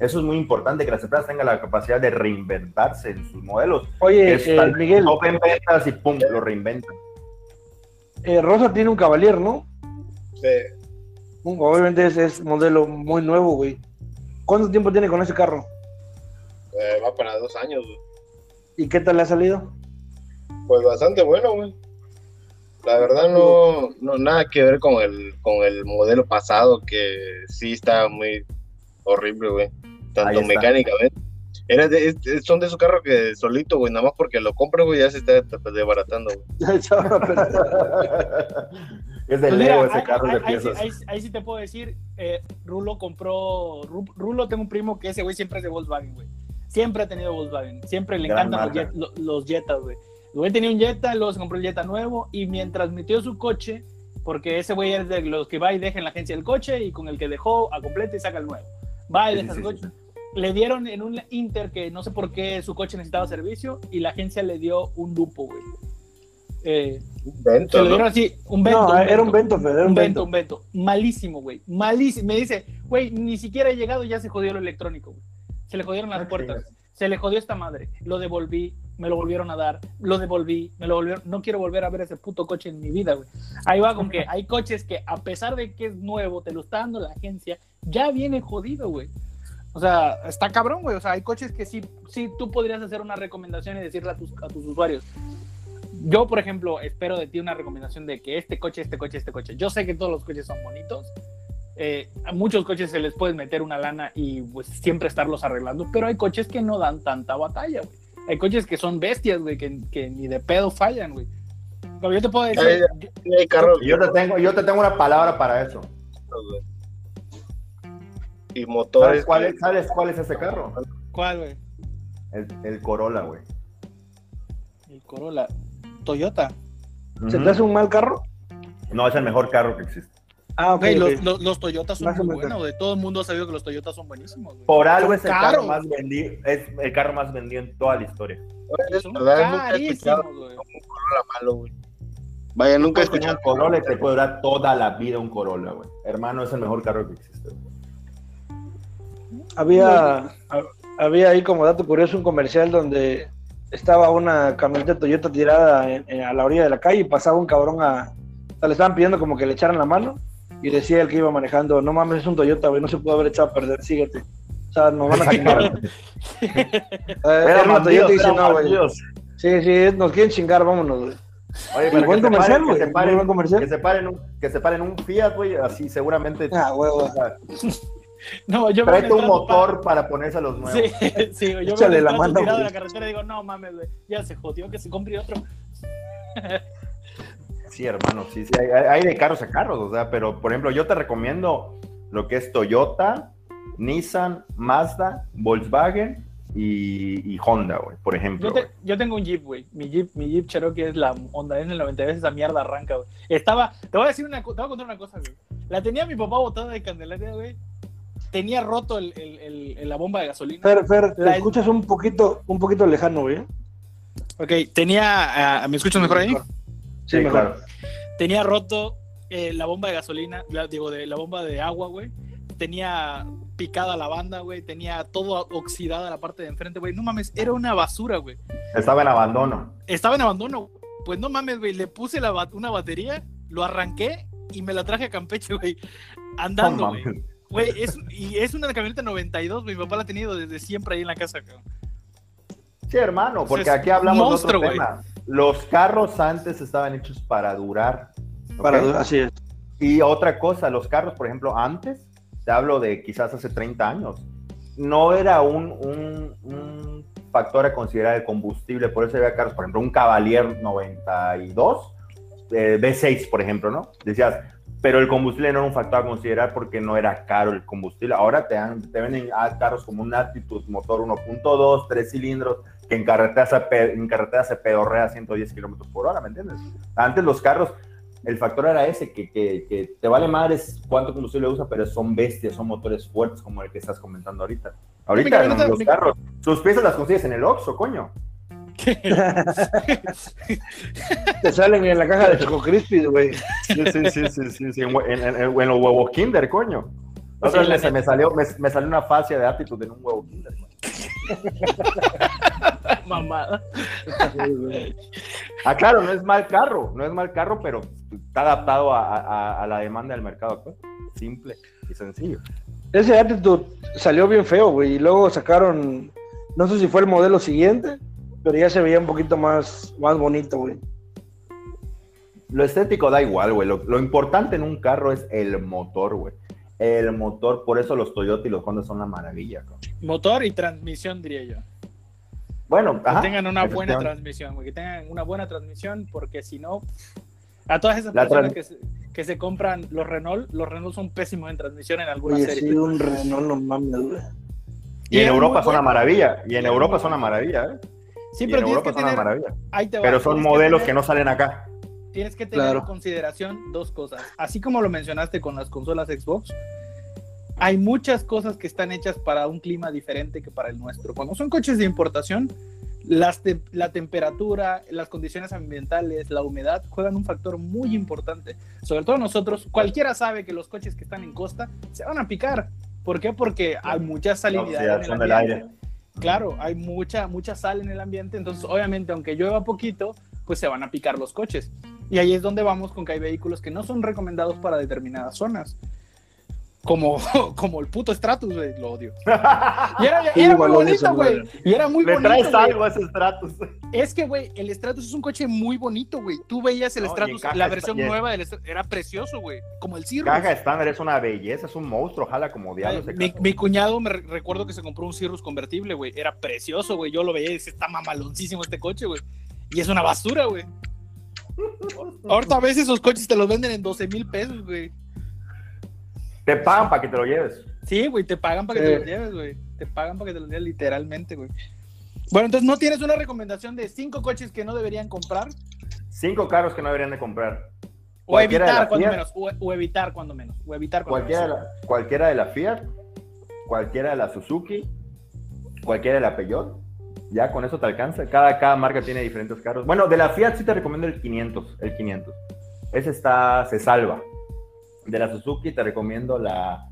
Eso es muy importante, que las empresas tengan la capacidad de reinventarse en sus modelos. Oye, Es eh, tal- Miguel, No ven ventas y pum, lo reinventan. Eh, Rosa tiene un Cavalier, ¿no? Sí. Un- Obviamente es, es modelo muy nuevo, güey. ¿Cuánto tiempo tiene con ese carro? Eh, va para dos años, güey. ¿Y qué tal le ha salido? Pues bastante bueno, güey. La verdad no, no nada que ver con el, con el modelo pasado que sí está muy horrible, güey. Tanto mecánicamente. Era de, es- son de esos carros que solito, güey, nada más porque lo compro, güey, ya se está desbaratando, güey. Es de Pues Lego mira, ese ahí- carro ahí- de piezas. ahí, ahí sí te puedo decir, eh, Rulo compró, Ru- Rulo tengo un primo que ese güey siempre es de Volkswagen, güey. Siempre ha tenido Volkswagen, siempre le Gran encantan los, marca. los Jetas, güey. El güey tenía un Jetta, luego se compró el Jetta nuevo y mientras metió su coche, porque ese güey es de los que va y deja en la agencia el coche y con el que dejó a completa y saca el nuevo. Va y deja sí, el sí, coche. Le dieron en un Inter que no sé por qué su coche necesitaba servicio y la agencia le dio un lupo, güey. Eh, Vento, se lo ¿no? dieron así, un vento. No, un era un vento, Fede, era un un vento, vento. un vento. Malísimo, güey. Malísimo. Me dice, güey, ni siquiera he llegado y ya se jodió lo electrónico, güey. Se le jodieron las Ah, puertas. Se le jodió esta madre. Lo devolví, me lo volvieron a dar, lo devolví, me lo volvieron. No quiero volver a ver ese puto coche en mi vida, güey. Ahí va con que hay coches que, a pesar de que es nuevo, te lo está dando la agencia, ya viene jodido, güey. O sea, está cabrón, güey. O sea, hay coches que sí, sí tú podrías hacer una recomendación y decirle a tus, a tus usuarios. Yo, por ejemplo, espero de ti una recomendación de que este coche, este coche, este coche. Yo sé que todos los coches son bonitos. eh, a muchos coches se les puede meter una lana y pues siempre estarlos arreglando, pero hay coches que no dan tanta batalla, güey. Hay coches que son bestias, güey, que, que ni de pedo fallan, güey. Pero yo te puedo decir, Ay, yo- te tengo, yo te tengo una palabra para eso. güey. Y motores. ¿Sabes cuál es, ¿Sabes cuál es ese carro? ¿cuál, güey? El, el Corolla, güey. El Corolla. Toyota. ¿Se te hace un mal carro? No, es el mejor carro que existe. Ah, ok. Güey, ok. los, los, los Toyotas son muy buenos, güey. Todo el mundo ha sabido que los Toyotas son buenísimos, güey. Por algo Son es el caros. carro más vendido, es el carro más vendido en toda la historia. Son carísimos, güey. un Corolla malo, güey. Vaya, nunca he escuchado un Corolla y te puede durar toda la vida un Corolla, güey. Hermano, es el mejor carro que existe. güey. Había, ha- había ahí como dato curioso un comercial donde estaba una camioneta Toyota tirada en- en- a la orilla de la calle y pasaba un cabrón a... o sea, le estaban pidiendo como que le echaran la mano y decía el que iba manejando, no mames, es un Toyota, güey, no se pudo haber echado a perder, síguete. O sea, nos van a chingar. Eh, Era una Toyota y dice, no, güey. Sí, sí, nos quieren chingar, vámonos, güey. Oye, pero buen comercial, güey, que se paren- buen comercial. Que se paren un, que se paren un Fiat, güey, así seguramente. Ah, huevo. o sea, No, yo veo un motor para ponerse a los nuevos. Sí, sí, yo Échale veo la el mano, tirado de la carretera y digo, no mames, güey, ya se jodió que se compre otro. Sí, hermano, sí, sí, hay, hay de carros a carros, o sea, pero por ejemplo, yo te recomiendo lo que es Toyota, Nissan, Mazda, Volkswagen y, y Honda, güey, por ejemplo. Yo, te- güey. yo tengo un Jeep, güey. Mi Jeep, mi Jeep Cherokee es la Honda, es el 92, esa mierda arranca, güey. Estaba, te voy a decir una te voy a contar una cosa, güey. La tenía mi papá botada de Candelaria, güey. Tenía roto el, el- el- el- la bomba de gasolina. Fer, Fer, te La- escuchas un poquito, un poquito lejano, güey. Ok, tenía, ah, ¿me escuchas mejor ahí? Sí, mejor. claro. Tenía roto eh, la bomba de gasolina, la- digo, de la bomba de agua, güey. Tenía picada la banda, güey. Tenía todo oxidada la parte de enfrente, güey. No mames, era una basura, güey. Estaba en abandono. Estaba en abandono. Pues no mames, güey. Le puse la ba- una batería, lo arranqué y me la traje a Campeche, güey. Andando, güey. Güey, es, y es una camioneta 92, mi papá la ha tenido desde siempre ahí en la casa, cabrón. Sí, hermano, porque aquí hablamos monstruo, de otro tema. Los carros antes estaban hechos para durar. Para, así es. Y otra cosa, los carros, por ejemplo, antes, te hablo de quizás hace 30 años, no era un, un- un factor a considerar el combustible, por eso había carros, por ejemplo, un Cavalier 92, eh, V6, por ejemplo, ¿no? Decías, pero el combustible no era un factor a considerar porque no era caro el combustible. Ahora te, dan, te venden ah, carros como un Attitude motor 1.2, 3 cilindros, que en carretera, se, en carretera se pedorrea a 110 kilómetros por hora, ¿me entiendes? Antes los carros, el factor era ese, que, que, que te vale madres cuánto combustible usa, pero son bestias, son motores fuertes, como el que estás comentando ahorita. Ahorita camioneta- los carros, sus piezas las consigues en el Oxxo, coño. Te salen en la caja de Choco Crispy, güey. Sí, sí, sí, sí, sí, sí, en, en- en- en los huevos Kinder, coño. Sí, vez la me, me salió, me, me salió una fascia de Attitude en un huevo Kinder. coño. Mamada. Ah, claro, no es mal carro, no es mal carro, pero está adaptado a, a- a la demanda del mercado actual. Simple y sencillo. Ese Attitude salió bien feo, güey. Y luego sacaron, no sé si fue el modelo siguiente, pero ya se veía un poquito más, más bonito, güey. Lo estético da igual, güey. Lo, lo importante en un carro es el motor, güey. El motor, por eso los Toyota y los Honda son la maravilla. cabrón. Motor y transmisión, diría yo. Bueno, Que ajá, tengan una buena transmisión, güey. Que tengan una buena transmisión, porque si no, a todas esas La personas que se, que se compran los Renault, los Renault son pésimos en transmisión en algunas Oye, series. sí, un Renault, no mames, güey. Y en eran Europa son una maravilla. Y en Europa son una maravilla, ¿eh? Sí, y pero en Europa que son una maravilla. ahí te va, Pero son que modelos tener- que no salen acá. tienes que tener Claro. en consideración dos cosas. Así como lo mencionaste con las consolas Xbox, hay muchas cosas que están hechas para un clima diferente que para el nuestro. Cuando son coches de importación, las te- la temperatura, las condiciones ambientales, la humedad juegan un factor muy importante. Sobre todo nosotros, cualquiera sabe que los coches que están en costa se van a picar. ¿Por qué? Porque hay mucha salinidad en el oxidación del aire. Claro, hay mucha, mucha sal en el ambiente, entonces obviamente aunque llueva poquito, pues se van a picar los coches. Y ahí es donde vamos con que hay vehículos que no son recomendados para determinadas zonas. Como, como el puto Stratus, güey, lo odio. Y era, Sí, era muy bonito, güey. Y era muy Le bonito. traes algo a ese Stratus. Es que, güey, el Stratus es un coche muy bonito, güey. Tú veías el No, Stratus, la versión nueva del Stratus, era precioso, güey. Como el Cirrus. Caja estándar es una belleza, es un monstruo, jala como diablo. ese mi, mi cuñado me re- recuerdo que se compró un Cirrus convertible, güey. Era precioso, güey. Yo lo veía y decía, está mamaloncísimo este coche, güey. Y es una basura, güey. Ahorita a veces esos coches te los venden en 12 mil pesos, güey. Te pagan para que te lo lleves. Sí, güey, te pagan para que Sí. te los lleves, güey. Te pagan para que te los lleves literalmente, güey. Bueno, entonces no tienes una recomendación de cinco coches que no deberían comprar Cinco carros que no deberían de comprar. o Cualquiera de evitar cuando Fiat. menos, o, o evitar cuando menos, o evitar cuando Cualquiera de, menos. la, cualquiera de la Fiat, cualquiera de la Suzuki, cualquiera de la Peugeot. Ya con eso te alcanza. Cada, cada marca tiene diferentes carros. Bueno, de la Fiat sí te recomiendo el 500. El 500. Ese está, se salva. De la Suzuki te recomiendo la,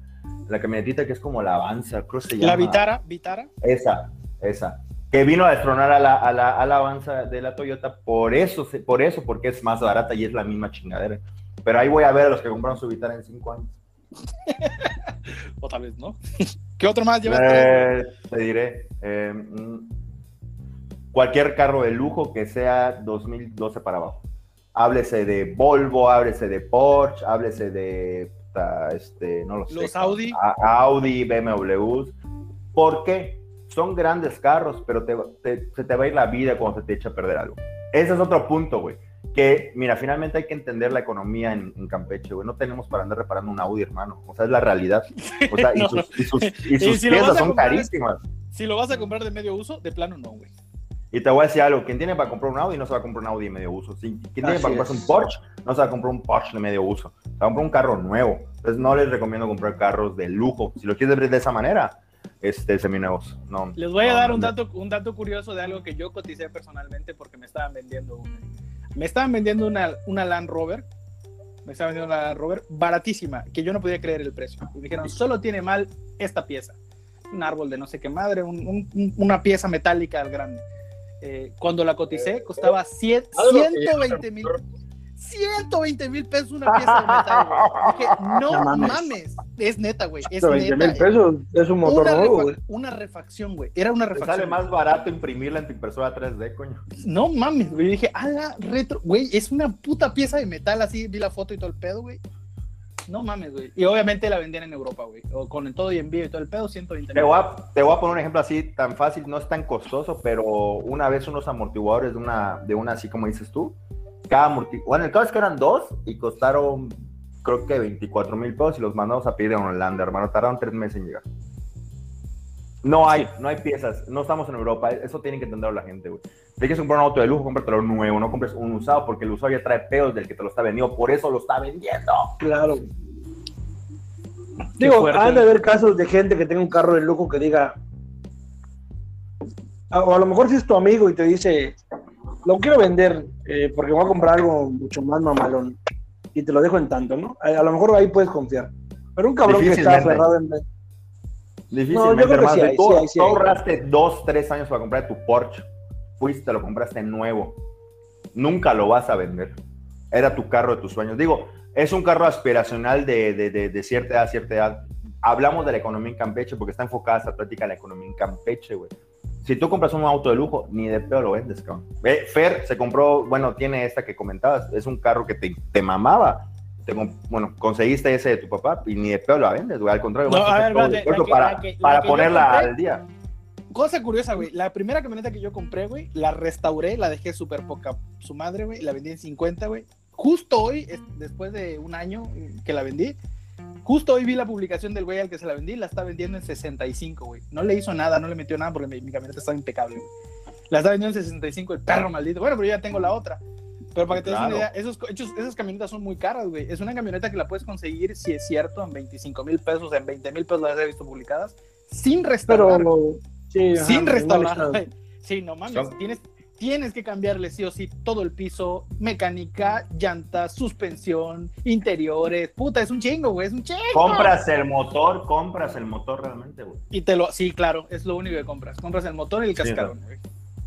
la camionetita que es como la Avanza, creo que se llama. La Vitara, Vitara, Esa, esa. Que vino a destronar a la, a la, a la Avanza de la Toyota por eso, por eso, porque es más barata y es la misma chingadera. Pero ahí voy a ver a los que compraron su Vitara en cinco años. o tal vez no. ¿Qué otro más llevas? Eh, te diré. eh, mm, cualquier carro de lujo que sea 2012 para abajo. Háblese de Volvo, háblese de Porsche, háblese de. este, no lo sé. Los Audi. Audi, BMW. ¿Por qué? Son grandes carros, pero te- te- se te va a ir la vida cuando se te echa a perder algo. Ese es otro punto, güey. Que, mira, finalmente hay que entender la economía en, en Campeche, güey. No tenemos para andar reparando un Audi, hermano. O sea, es la realidad. O sea, y No, sus, y sus, y Y si piezas son comprar- carísimas. Si lo vas a comprar de medio uso, de plano no, güey. Y te voy a decir algo, quien tiene para comprar un Audi no se va a comprar un Audi de medio uso. Si quien tiene para comprarse un Porsche no se va a comprar un Porsche de medio uso. Se va a comprar un carro nuevo. Entonces no les recomiendo comprar carros de lujo. Si lo quieres ver de esa manera, este seminuevos. No, Les voy a no, dar un dato, un dato curioso de algo que yo coticé personalmente porque me estaban vendiendo una. Me estaban vendiendo una, una Land Rover. Me estaban vendiendo una Land Rover baratísima, que yo no podía creer el precio. Y me dijeron, solo tiene mal esta pieza. Un árbol de no sé qué madre, un- un- un- una pieza metálica al grande. Eh, cuando la coticé, costaba cien- Algo que 120 mil. 120 mil pesos una pieza de metal, güey. Dije, no No mames. mames. Es neta, güey. Es 20 neta. mil pesos es un motor Una, nuevo, güey. una refacción, güey. Era una Te refacción. sale más barato imprimirla en tu impresora 3D, coño. No mames, güey. Dije, a la retro, güey, es una puta pieza de metal así. Vi la foto y todo el pedo, güey. No mames, güey. Y obviamente la vendían en Europa, güey. O con el todo y envío y todo el pedo, 120 Te voy, a, te voy a poner un ejemplo así tan fácil, no es tan costoso, pero una vez unos amortiguadores de una, de una así como dices tú, cada amortiguador, bueno, el caso es que eran dos y costaron creo que 24 mil pesos y los mandamos a pedir en Holanda, hermano, tardaron tres meses en llegar. No hay, no hay piezas, no estamos en Europa, eso tienen que entender la gente, güey. Si quieres comprar un auto de lujo, cómpratelo nuevo, no compres un usado, porque el usado ya trae pedos del que te lo está vendiendo, por eso lo está vendiendo. Claro. Digo, fuerte. hay de haber casos de gente que tenga un carro de lujo que diga, o a lo mejor si es tu amigo y te dice, lo quiero vender eh, porque voy a comprar algo mucho más mamalón y te lo dejo en tanto, ¿no? A, a lo mejor ahí puedes confiar. Pero un cabrón que está aferrado en... Difícilmente, No, hermano. sí tú, sí sí tú hay. ahorraste dos, tres años para comprar tu Porsche. Fuiste, te lo compraste nuevo. Nunca lo vas a vender. Era tu carro de tus sueños. Digo, es un carro aspiracional de, de, de, de cierta edad a cierta edad. Hablamos de la economía en Campeche porque está enfocada esta plática en la economía en Campeche, güey. Si tú compras un auto de lujo, ni de pedo lo vendes, cabrón. Ve, Fer se compró, bueno, tiene esta que comentabas, es un carro que te, te mamaba. Te bueno, conseguiste ese de tu papá y ni de pedo lo vendes, güey. Al contrario, No, a ver, la que- para, la que- la para ponerla compré- al día. Cosa curiosa, güey. La primera camioneta que yo compré, güey, la restauré, la dejé súper poca su madre, güey. La vendí en 50, güey. Justo hoy, es- después de un año que la vendí, justo hoy vi la publicación del güey al que se la vendí, la está vendiendo en 65, güey. No le hizo nada, no le metió nada porque mi, mi camioneta estaba impecable, güey. La está vendiendo en 65, el perro maldito. Bueno, pero yo ya tengo la otra. Pero para que te des una idea, esos, esos- esas camionetas son muy caras, güey. Es una camioneta que la puedes conseguir, si es cierto, en 25 mil pesos, en 20 mil pesos las he visto publicadas, sin restaurar Pero... Sí, ajá, sin restaurar. güey. Sí, no mames. Son- Tienes, tienes que cambiarle sí o sí todo el piso, mecánica, llantas, suspensión, interiores. Puta, es un chingo, güey. Es un chingo. Compras el motor, compras el motor realmente, güey. Y te lo, sí, claro, es lo único que compras. Compras el motor y el cascarón, güey.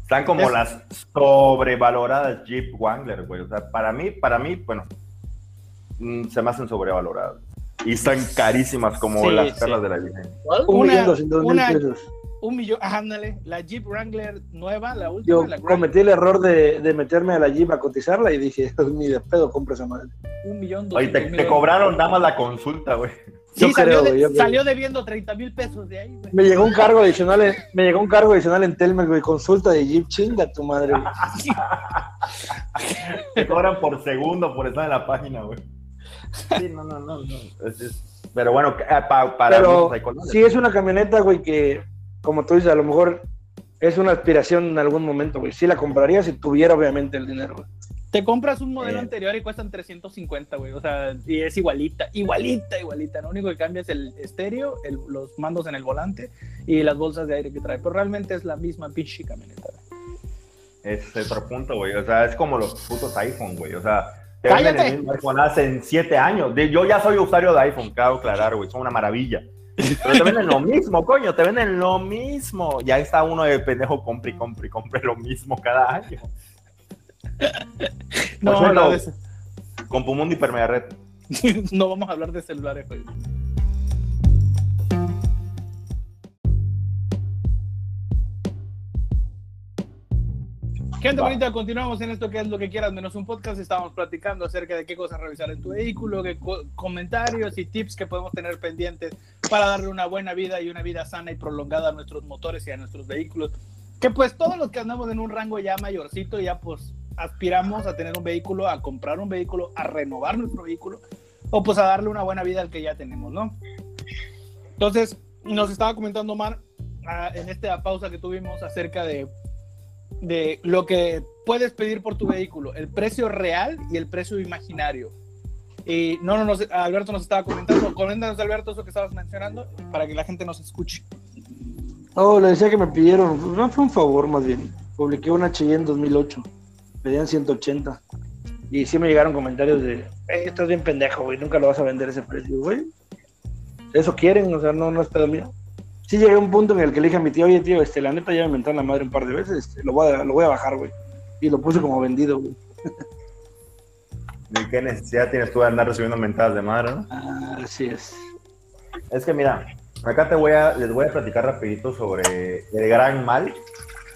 Están como Es- las sobrevaloradas Jeep Wrangler, güey. O sea, para mí, para mí, bueno, mm, se me hacen sobrevaloradas. Y están carísimas como Sí, las sí. perlas de la Virgen. Un Una- millón doscientos mil una- pesos. Un millón, ándale. La Jeep Wrangler nueva, la última, Yo la cometí el error de, de meterme a la Jeep a cotizarla y dije, ni de pedo compro esa madre. un millón Oye, te, doscientos mil te cobraron nada más la consulta, güey. Sí, Yo salió, creo, de- güey, yo creo. salió debiendo 30 mil pesos de ahí, güey. Me llegó un cargo adicional, en, me llegó un cargo adicional en Telmex, güey, consulta de Jeep, chinga tu madre, güey. Te cobran por segundo por estar en la página, güey. Sí, no, no, no. no. Es- es- pero bueno, eh, pa- para Pero colores. sí es una camioneta, güey, que, como tú dices, a lo mejor es una aspiración en algún momento, güey. Sí la compraría si tuviera, obviamente, el dinero, güey. Te compras un modelo Eh. anterior y cuestan 350, güey. O sea, y es igualita, igualita, igualita. Lo único que cambia es el estéreo, el- los mandos en el volante y las bolsas de aire que trae. Pero realmente es la misma pinche camioneta. Ese es otro punto, güey. O sea, es como los putos iPhone, güey. O sea, te venden el mismo iPhone hace siete años. De- Yo ya soy usuario de iPhone, claro, aclarar, güey. Son una maravilla. Pero te venden lo mismo, coño. Te venden lo mismo. Y ahí está uno de pendejo, compre y compre y compre lo mismo cada año. No, Pues vamos a bueno. hablar de. Con Pumundo Hipermega Red. no vamos a hablar de celulares, güey. Gente Va. bonita, continuamos en esto que es lo que quieras menos un podcast. Estábamos platicando acerca de qué cosas revisar en tu vehículo, qué co- comentarios y tips que podemos tener pendientes para darle una buena vida y una vida sana y prolongada a nuestros motores y a nuestros vehículos. Que pues todos los que andamos en un rango ya mayorcito, ya pues aspiramos a tener un vehículo, a comprar un vehículo, a renovar nuestro vehículo o pues a darle una buena vida al que ya tenemos, ¿no? Entonces, nos estaba comentando Omar ah, en esta pausa que tuvimos acerca de, de lo que puedes pedir por tu vehículo, el precio real y el precio imaginario. Y no, no, no, Alberto nos estaba comentando, coméntanos Alberto eso que estabas mencionando para que la gente nos escuche. Oh, le decía que me pidieron, no fue un favor más bien. Publiqué una Cheyenne en 2008, pedían 180. Y sí me llegaron comentarios de, "Eh, estás bien pendejo, güey, nunca lo vas a vender a ese precio, güey. Eso quieren, o sea, no, no es pedo mío. Sí llegué a un punto en el que le dije a mi tío, oye tío, este, la neta ya me mentaron la madre un par de veces, este, lo, voy a, lo voy a bajar, güey. Y lo puse como vendido, güey. Ni qué necesidad tienes tú de andar recibiendo mentadas de madre, ¿no? Ah, así es. Es que mira, acá te voy a, les voy a platicar rapidito sobre el gran mal.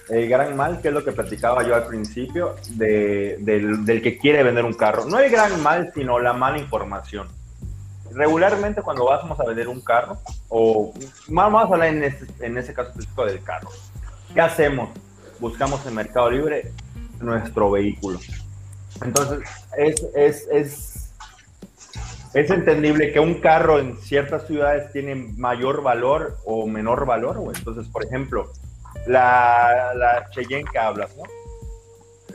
El gran mal, que es lo que platicaba yo al principio, de- del, que quiere vender un carro. No el gran mal, sino la mala información. regularmente cuando vamos a vender un carro, o vamos a hablar en, este, en ese caso específico del carro, ¿qué hacemos? Buscamos en Mercado Libre nuestro vehículo. Entonces, es, es, es, es entendible que un carro en ciertas ciudades tiene mayor valor o menor valor. Entonces, por ejemplo, la, la Cheyenne que hablas, ¿no?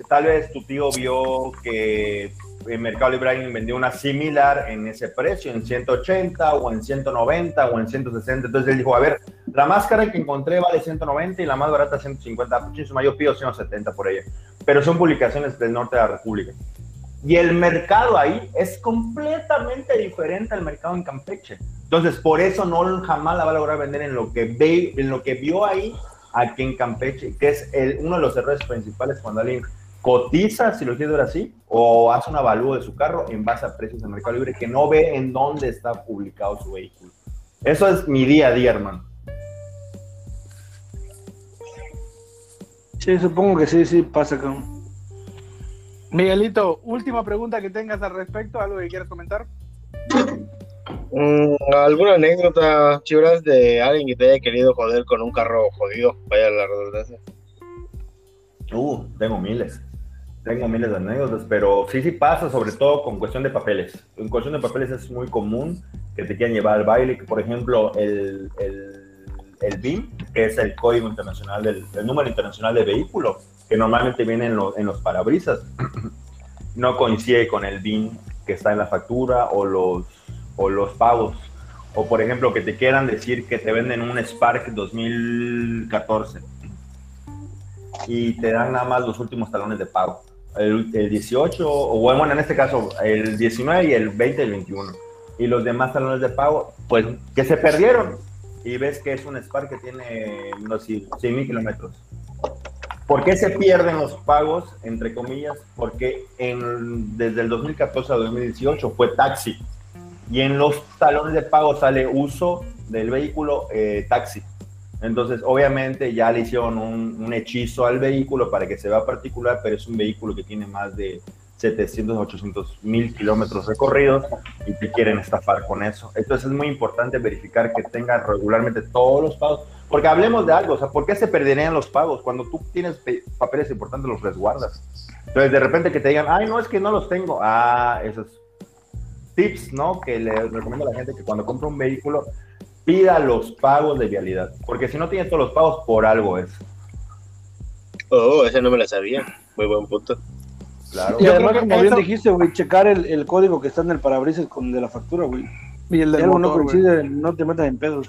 Tal vez tu tío vio que en Mercado Libre vendió una similar en ese precio, en 180 o en 190 o en 160. Entonces él dijo, a ver, la máscara que encontré vale 190 y la más barata 150. Muchísimo, yo pido 170 por ella. Pero son publicaciones del norte de la República. Y el mercado ahí es completamente diferente al mercado en Campeche. Entonces, por eso no jamás la va a lograr vender en lo que ve, en lo que vio ahí aquí en Campeche, que es el, uno de los errores principales cuando alguien cotiza, si lo quiere ver así, o hace un avalúo de su carro en base a precios de Mercado Libre que no ve en dónde está publicado su vehículo. Eso es mi día a día, hermano. Sí, supongo que sí, sí pasa con. Miguelito, última pregunta que tengas al respecto, algo que quieras comentar. Mm, ¿Alguna anécdota, chivas, de alguien que te haya querido joder con un carro jodido? Vaya la redundancia. Uh, tengo miles. Tengo miles de anécdotas, pero sí, sí pasa, sobre todo con cuestión de papeles. En cuestión de papeles es muy común que te quieran llevar al baile, que por ejemplo el, el, el BIM, que es el código internacional del el número internacional de vehículo, que normalmente viene en, lo- en los parabrisas, no coincide con el BIM que está en la factura o los, o los pagos. O por ejemplo, que te quieran decir que te venden un Spark 2014 y te dan nada más los últimos talones de pago. El, el 18, o bueno, en este caso, el 19 y el 20 y el 21. Y los demás talones de pago, pues que se perdieron. Y ves que es un Spark que tiene unos 100 mil kilómetros. ¿Por qué se pierden los pagos, entre comillas? Porque en, desde el 2014 a 2018 fue taxi. Y en los talones de pago sale uso del vehículo eh, taxi. Entonces, obviamente ya le hicieron un, un hechizo al vehículo para que se vea particular, pero es un vehículo que tiene más de 700, 800 mil kilómetros recorridos y te quieren estafar con eso. Entonces es muy importante verificar que tenga regularmente todos los pagos, porque hablemos de algo, o sea, ¿por qué se perderían los pagos? Cuando tú tienes pe- papeles importantes los resguardas. Entonces de repente que te digan, ay, no, es que no los tengo. Ah, esos tips, ¿no? Que le recomiendo a la gente que cuando compra un vehículo pida los pagos de vialidad, porque si no tienes todos los pagos, por algo es. Oh, ese no me la sabía. Muy buen punto. Claro. Y además, como bien eso- dijiste, güey, checar el, el código que está en el parabrisas con de la factura, güey. Y el Si del algo no motor, coincide, no te metas en pedos.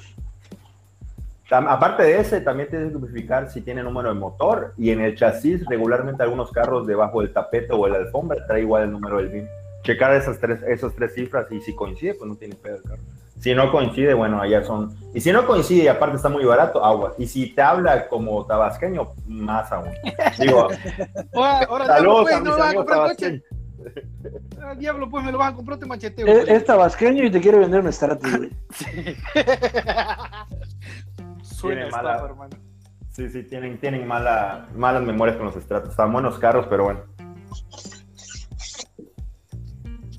Aparte de ese, también tienes que verificar si tiene número de motor y en el chasis, regularmente algunos carros debajo del tapete o de la alfombra trae igual el número del BIN. Checar esas tres, esas tres cifras y si coincide, pues no tiene pedo el carro. Si no coincide, bueno, allá son. Y si no coincide y aparte está muy barato, agua. Y si te habla como tabasqueño, más aún. Digo, Ahora, saludos pues, a no mis vas a amigos comprar coche. tabasqueños. Ah, diablo, pues me lo vas a comprar, te macheteo. Es, es tabasqueño y te quiere vender un Stratus, güey. Suena Tiene estafa, mala- hermano. Sí, sí, tienen, tienen mala, malas memorias con los estratos. Están buenos carros, pero bueno.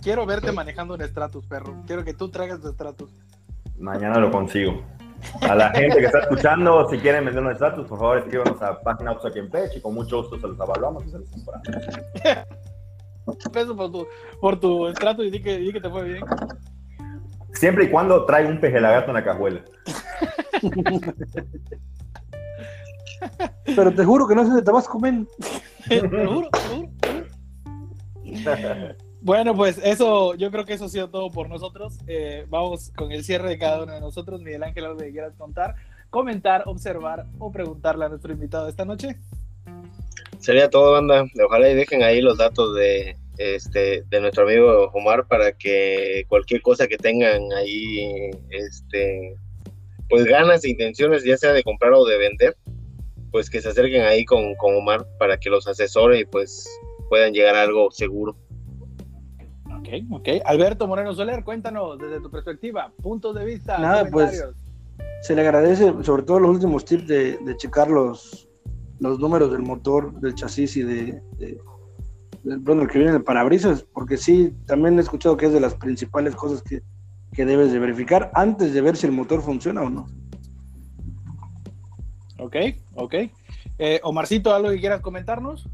Quiero verte manejando un Stratus, perro. Quiero que tú traigas tu Stratus. Mañana lo consigo. A la gente que está escuchando, si quieren vender un estatus, por favor escríbanos a Página aquí en Pech y con mucho gusto se los evaluamos y se los compramos. Peso por tu, por tu Stratus y di que, di que te fue bien. Siempre y cuando traiga un peje lagarto en la cajuela. Pero te juro que no sé de Tabasco, men. Te juro, te juro, te juro. Bueno, pues eso, yo creo que eso ha sido todo por nosotros. Eh, vamos con el cierre de cada uno de nosotros. Miguel Ángel, algo que quieras contar, comentar, observar o preguntarle a nuestro invitado de esta noche. Sería todo, banda. Ojalá y dejen ahí los datos de este de nuestro amigo Omar para que cualquier cosa que tengan ahí, este, pues ganas e intenciones, ya sea de comprar o de vender, pues que se acerquen ahí con, con Omar para que los asesore y pues puedan llegar a algo seguro. Ok, ok. Alberto Moreno Soler, cuéntanos desde tu perspectiva, puntos de vista, Nada, pues. Se le agradece, sobre todo los últimos tips de, de checar los, los números del motor, del chasis y de, bueno, el que viene en el parabrisas, porque sí, también he escuchado que es de las principales cosas que, que debes de verificar antes de ver si el motor funciona o no. Ok, ok. Eh, Omarcito, ¿algo que quieras comentarnos?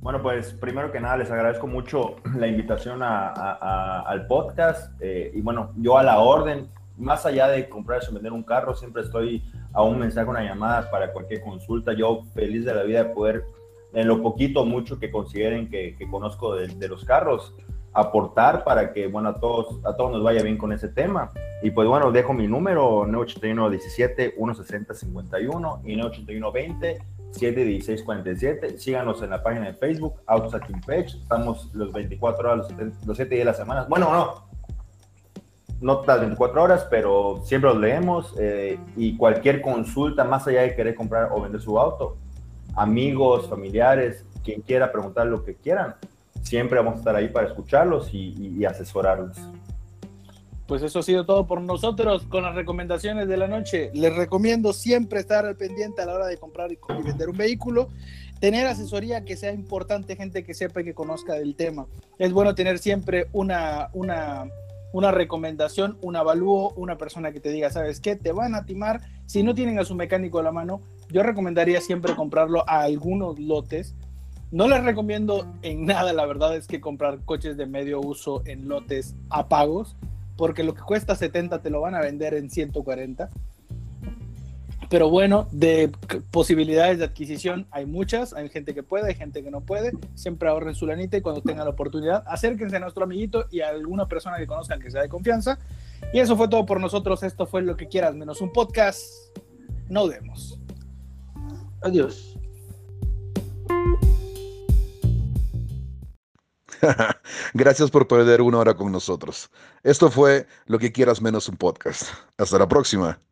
Bueno, pues primero que nada les agradezco mucho la invitación a, a, al podcast eh, y bueno, yo a la orden, más allá de comprar o vender un carro, siempre estoy a un mensaje, una llamada para cualquier consulta. Yo feliz de la vida de poder, en lo poquito o mucho que consideren que, que conozco de, de, los carros, aportar para que, bueno, a todos, a todos nos vaya bien con ese tema. Y pues bueno, dejo mi número, 981 160 51 y 981 20 71647. Síganos en la página de Facebook, a Page. Estamos los 24 horas, los 7 días de la semana. Bueno, no, no las 24 horas, pero siempre los leemos eh, y cualquier consulta, más allá de querer comprar o vender su auto, amigos, familiares, quien quiera preguntar lo que quieran, siempre vamos a estar ahí para escucharlos y, y, y asesorarlos. Pues eso ha sido todo por nosotros con las recomendaciones de la noche. Les recomiendo siempre estar al pendiente a la hora de comprar y vender un vehículo. Tener asesoría que sea importante, gente que sepa y que conozca del tema. Es bueno tener siempre una, una, una recomendación, un avalúo, una persona que te diga, ¿sabes qué? Te van a timar. Si no tienen a su mecánico a la mano, yo recomendaría siempre comprarlo a algunos lotes. No les recomiendo en nada, la verdad es que comprar coches de medio uso en lotes a pagos porque lo que cuesta 70 te lo van a vender en 140. Pero bueno, de posibilidades de adquisición hay muchas, hay gente que puede, hay gente que no puede, siempre ahorren su lanita y cuando tengan la oportunidad, acérquense a nuestro amiguito y a alguna persona que conozcan que sea de confianza. Y eso fue todo por nosotros, esto fue lo que quieras, menos un podcast. No demos. Adiós. Gracias por perder una hora con nosotros. Esto fue Lo que quieras menos un podcast. Hasta la próxima.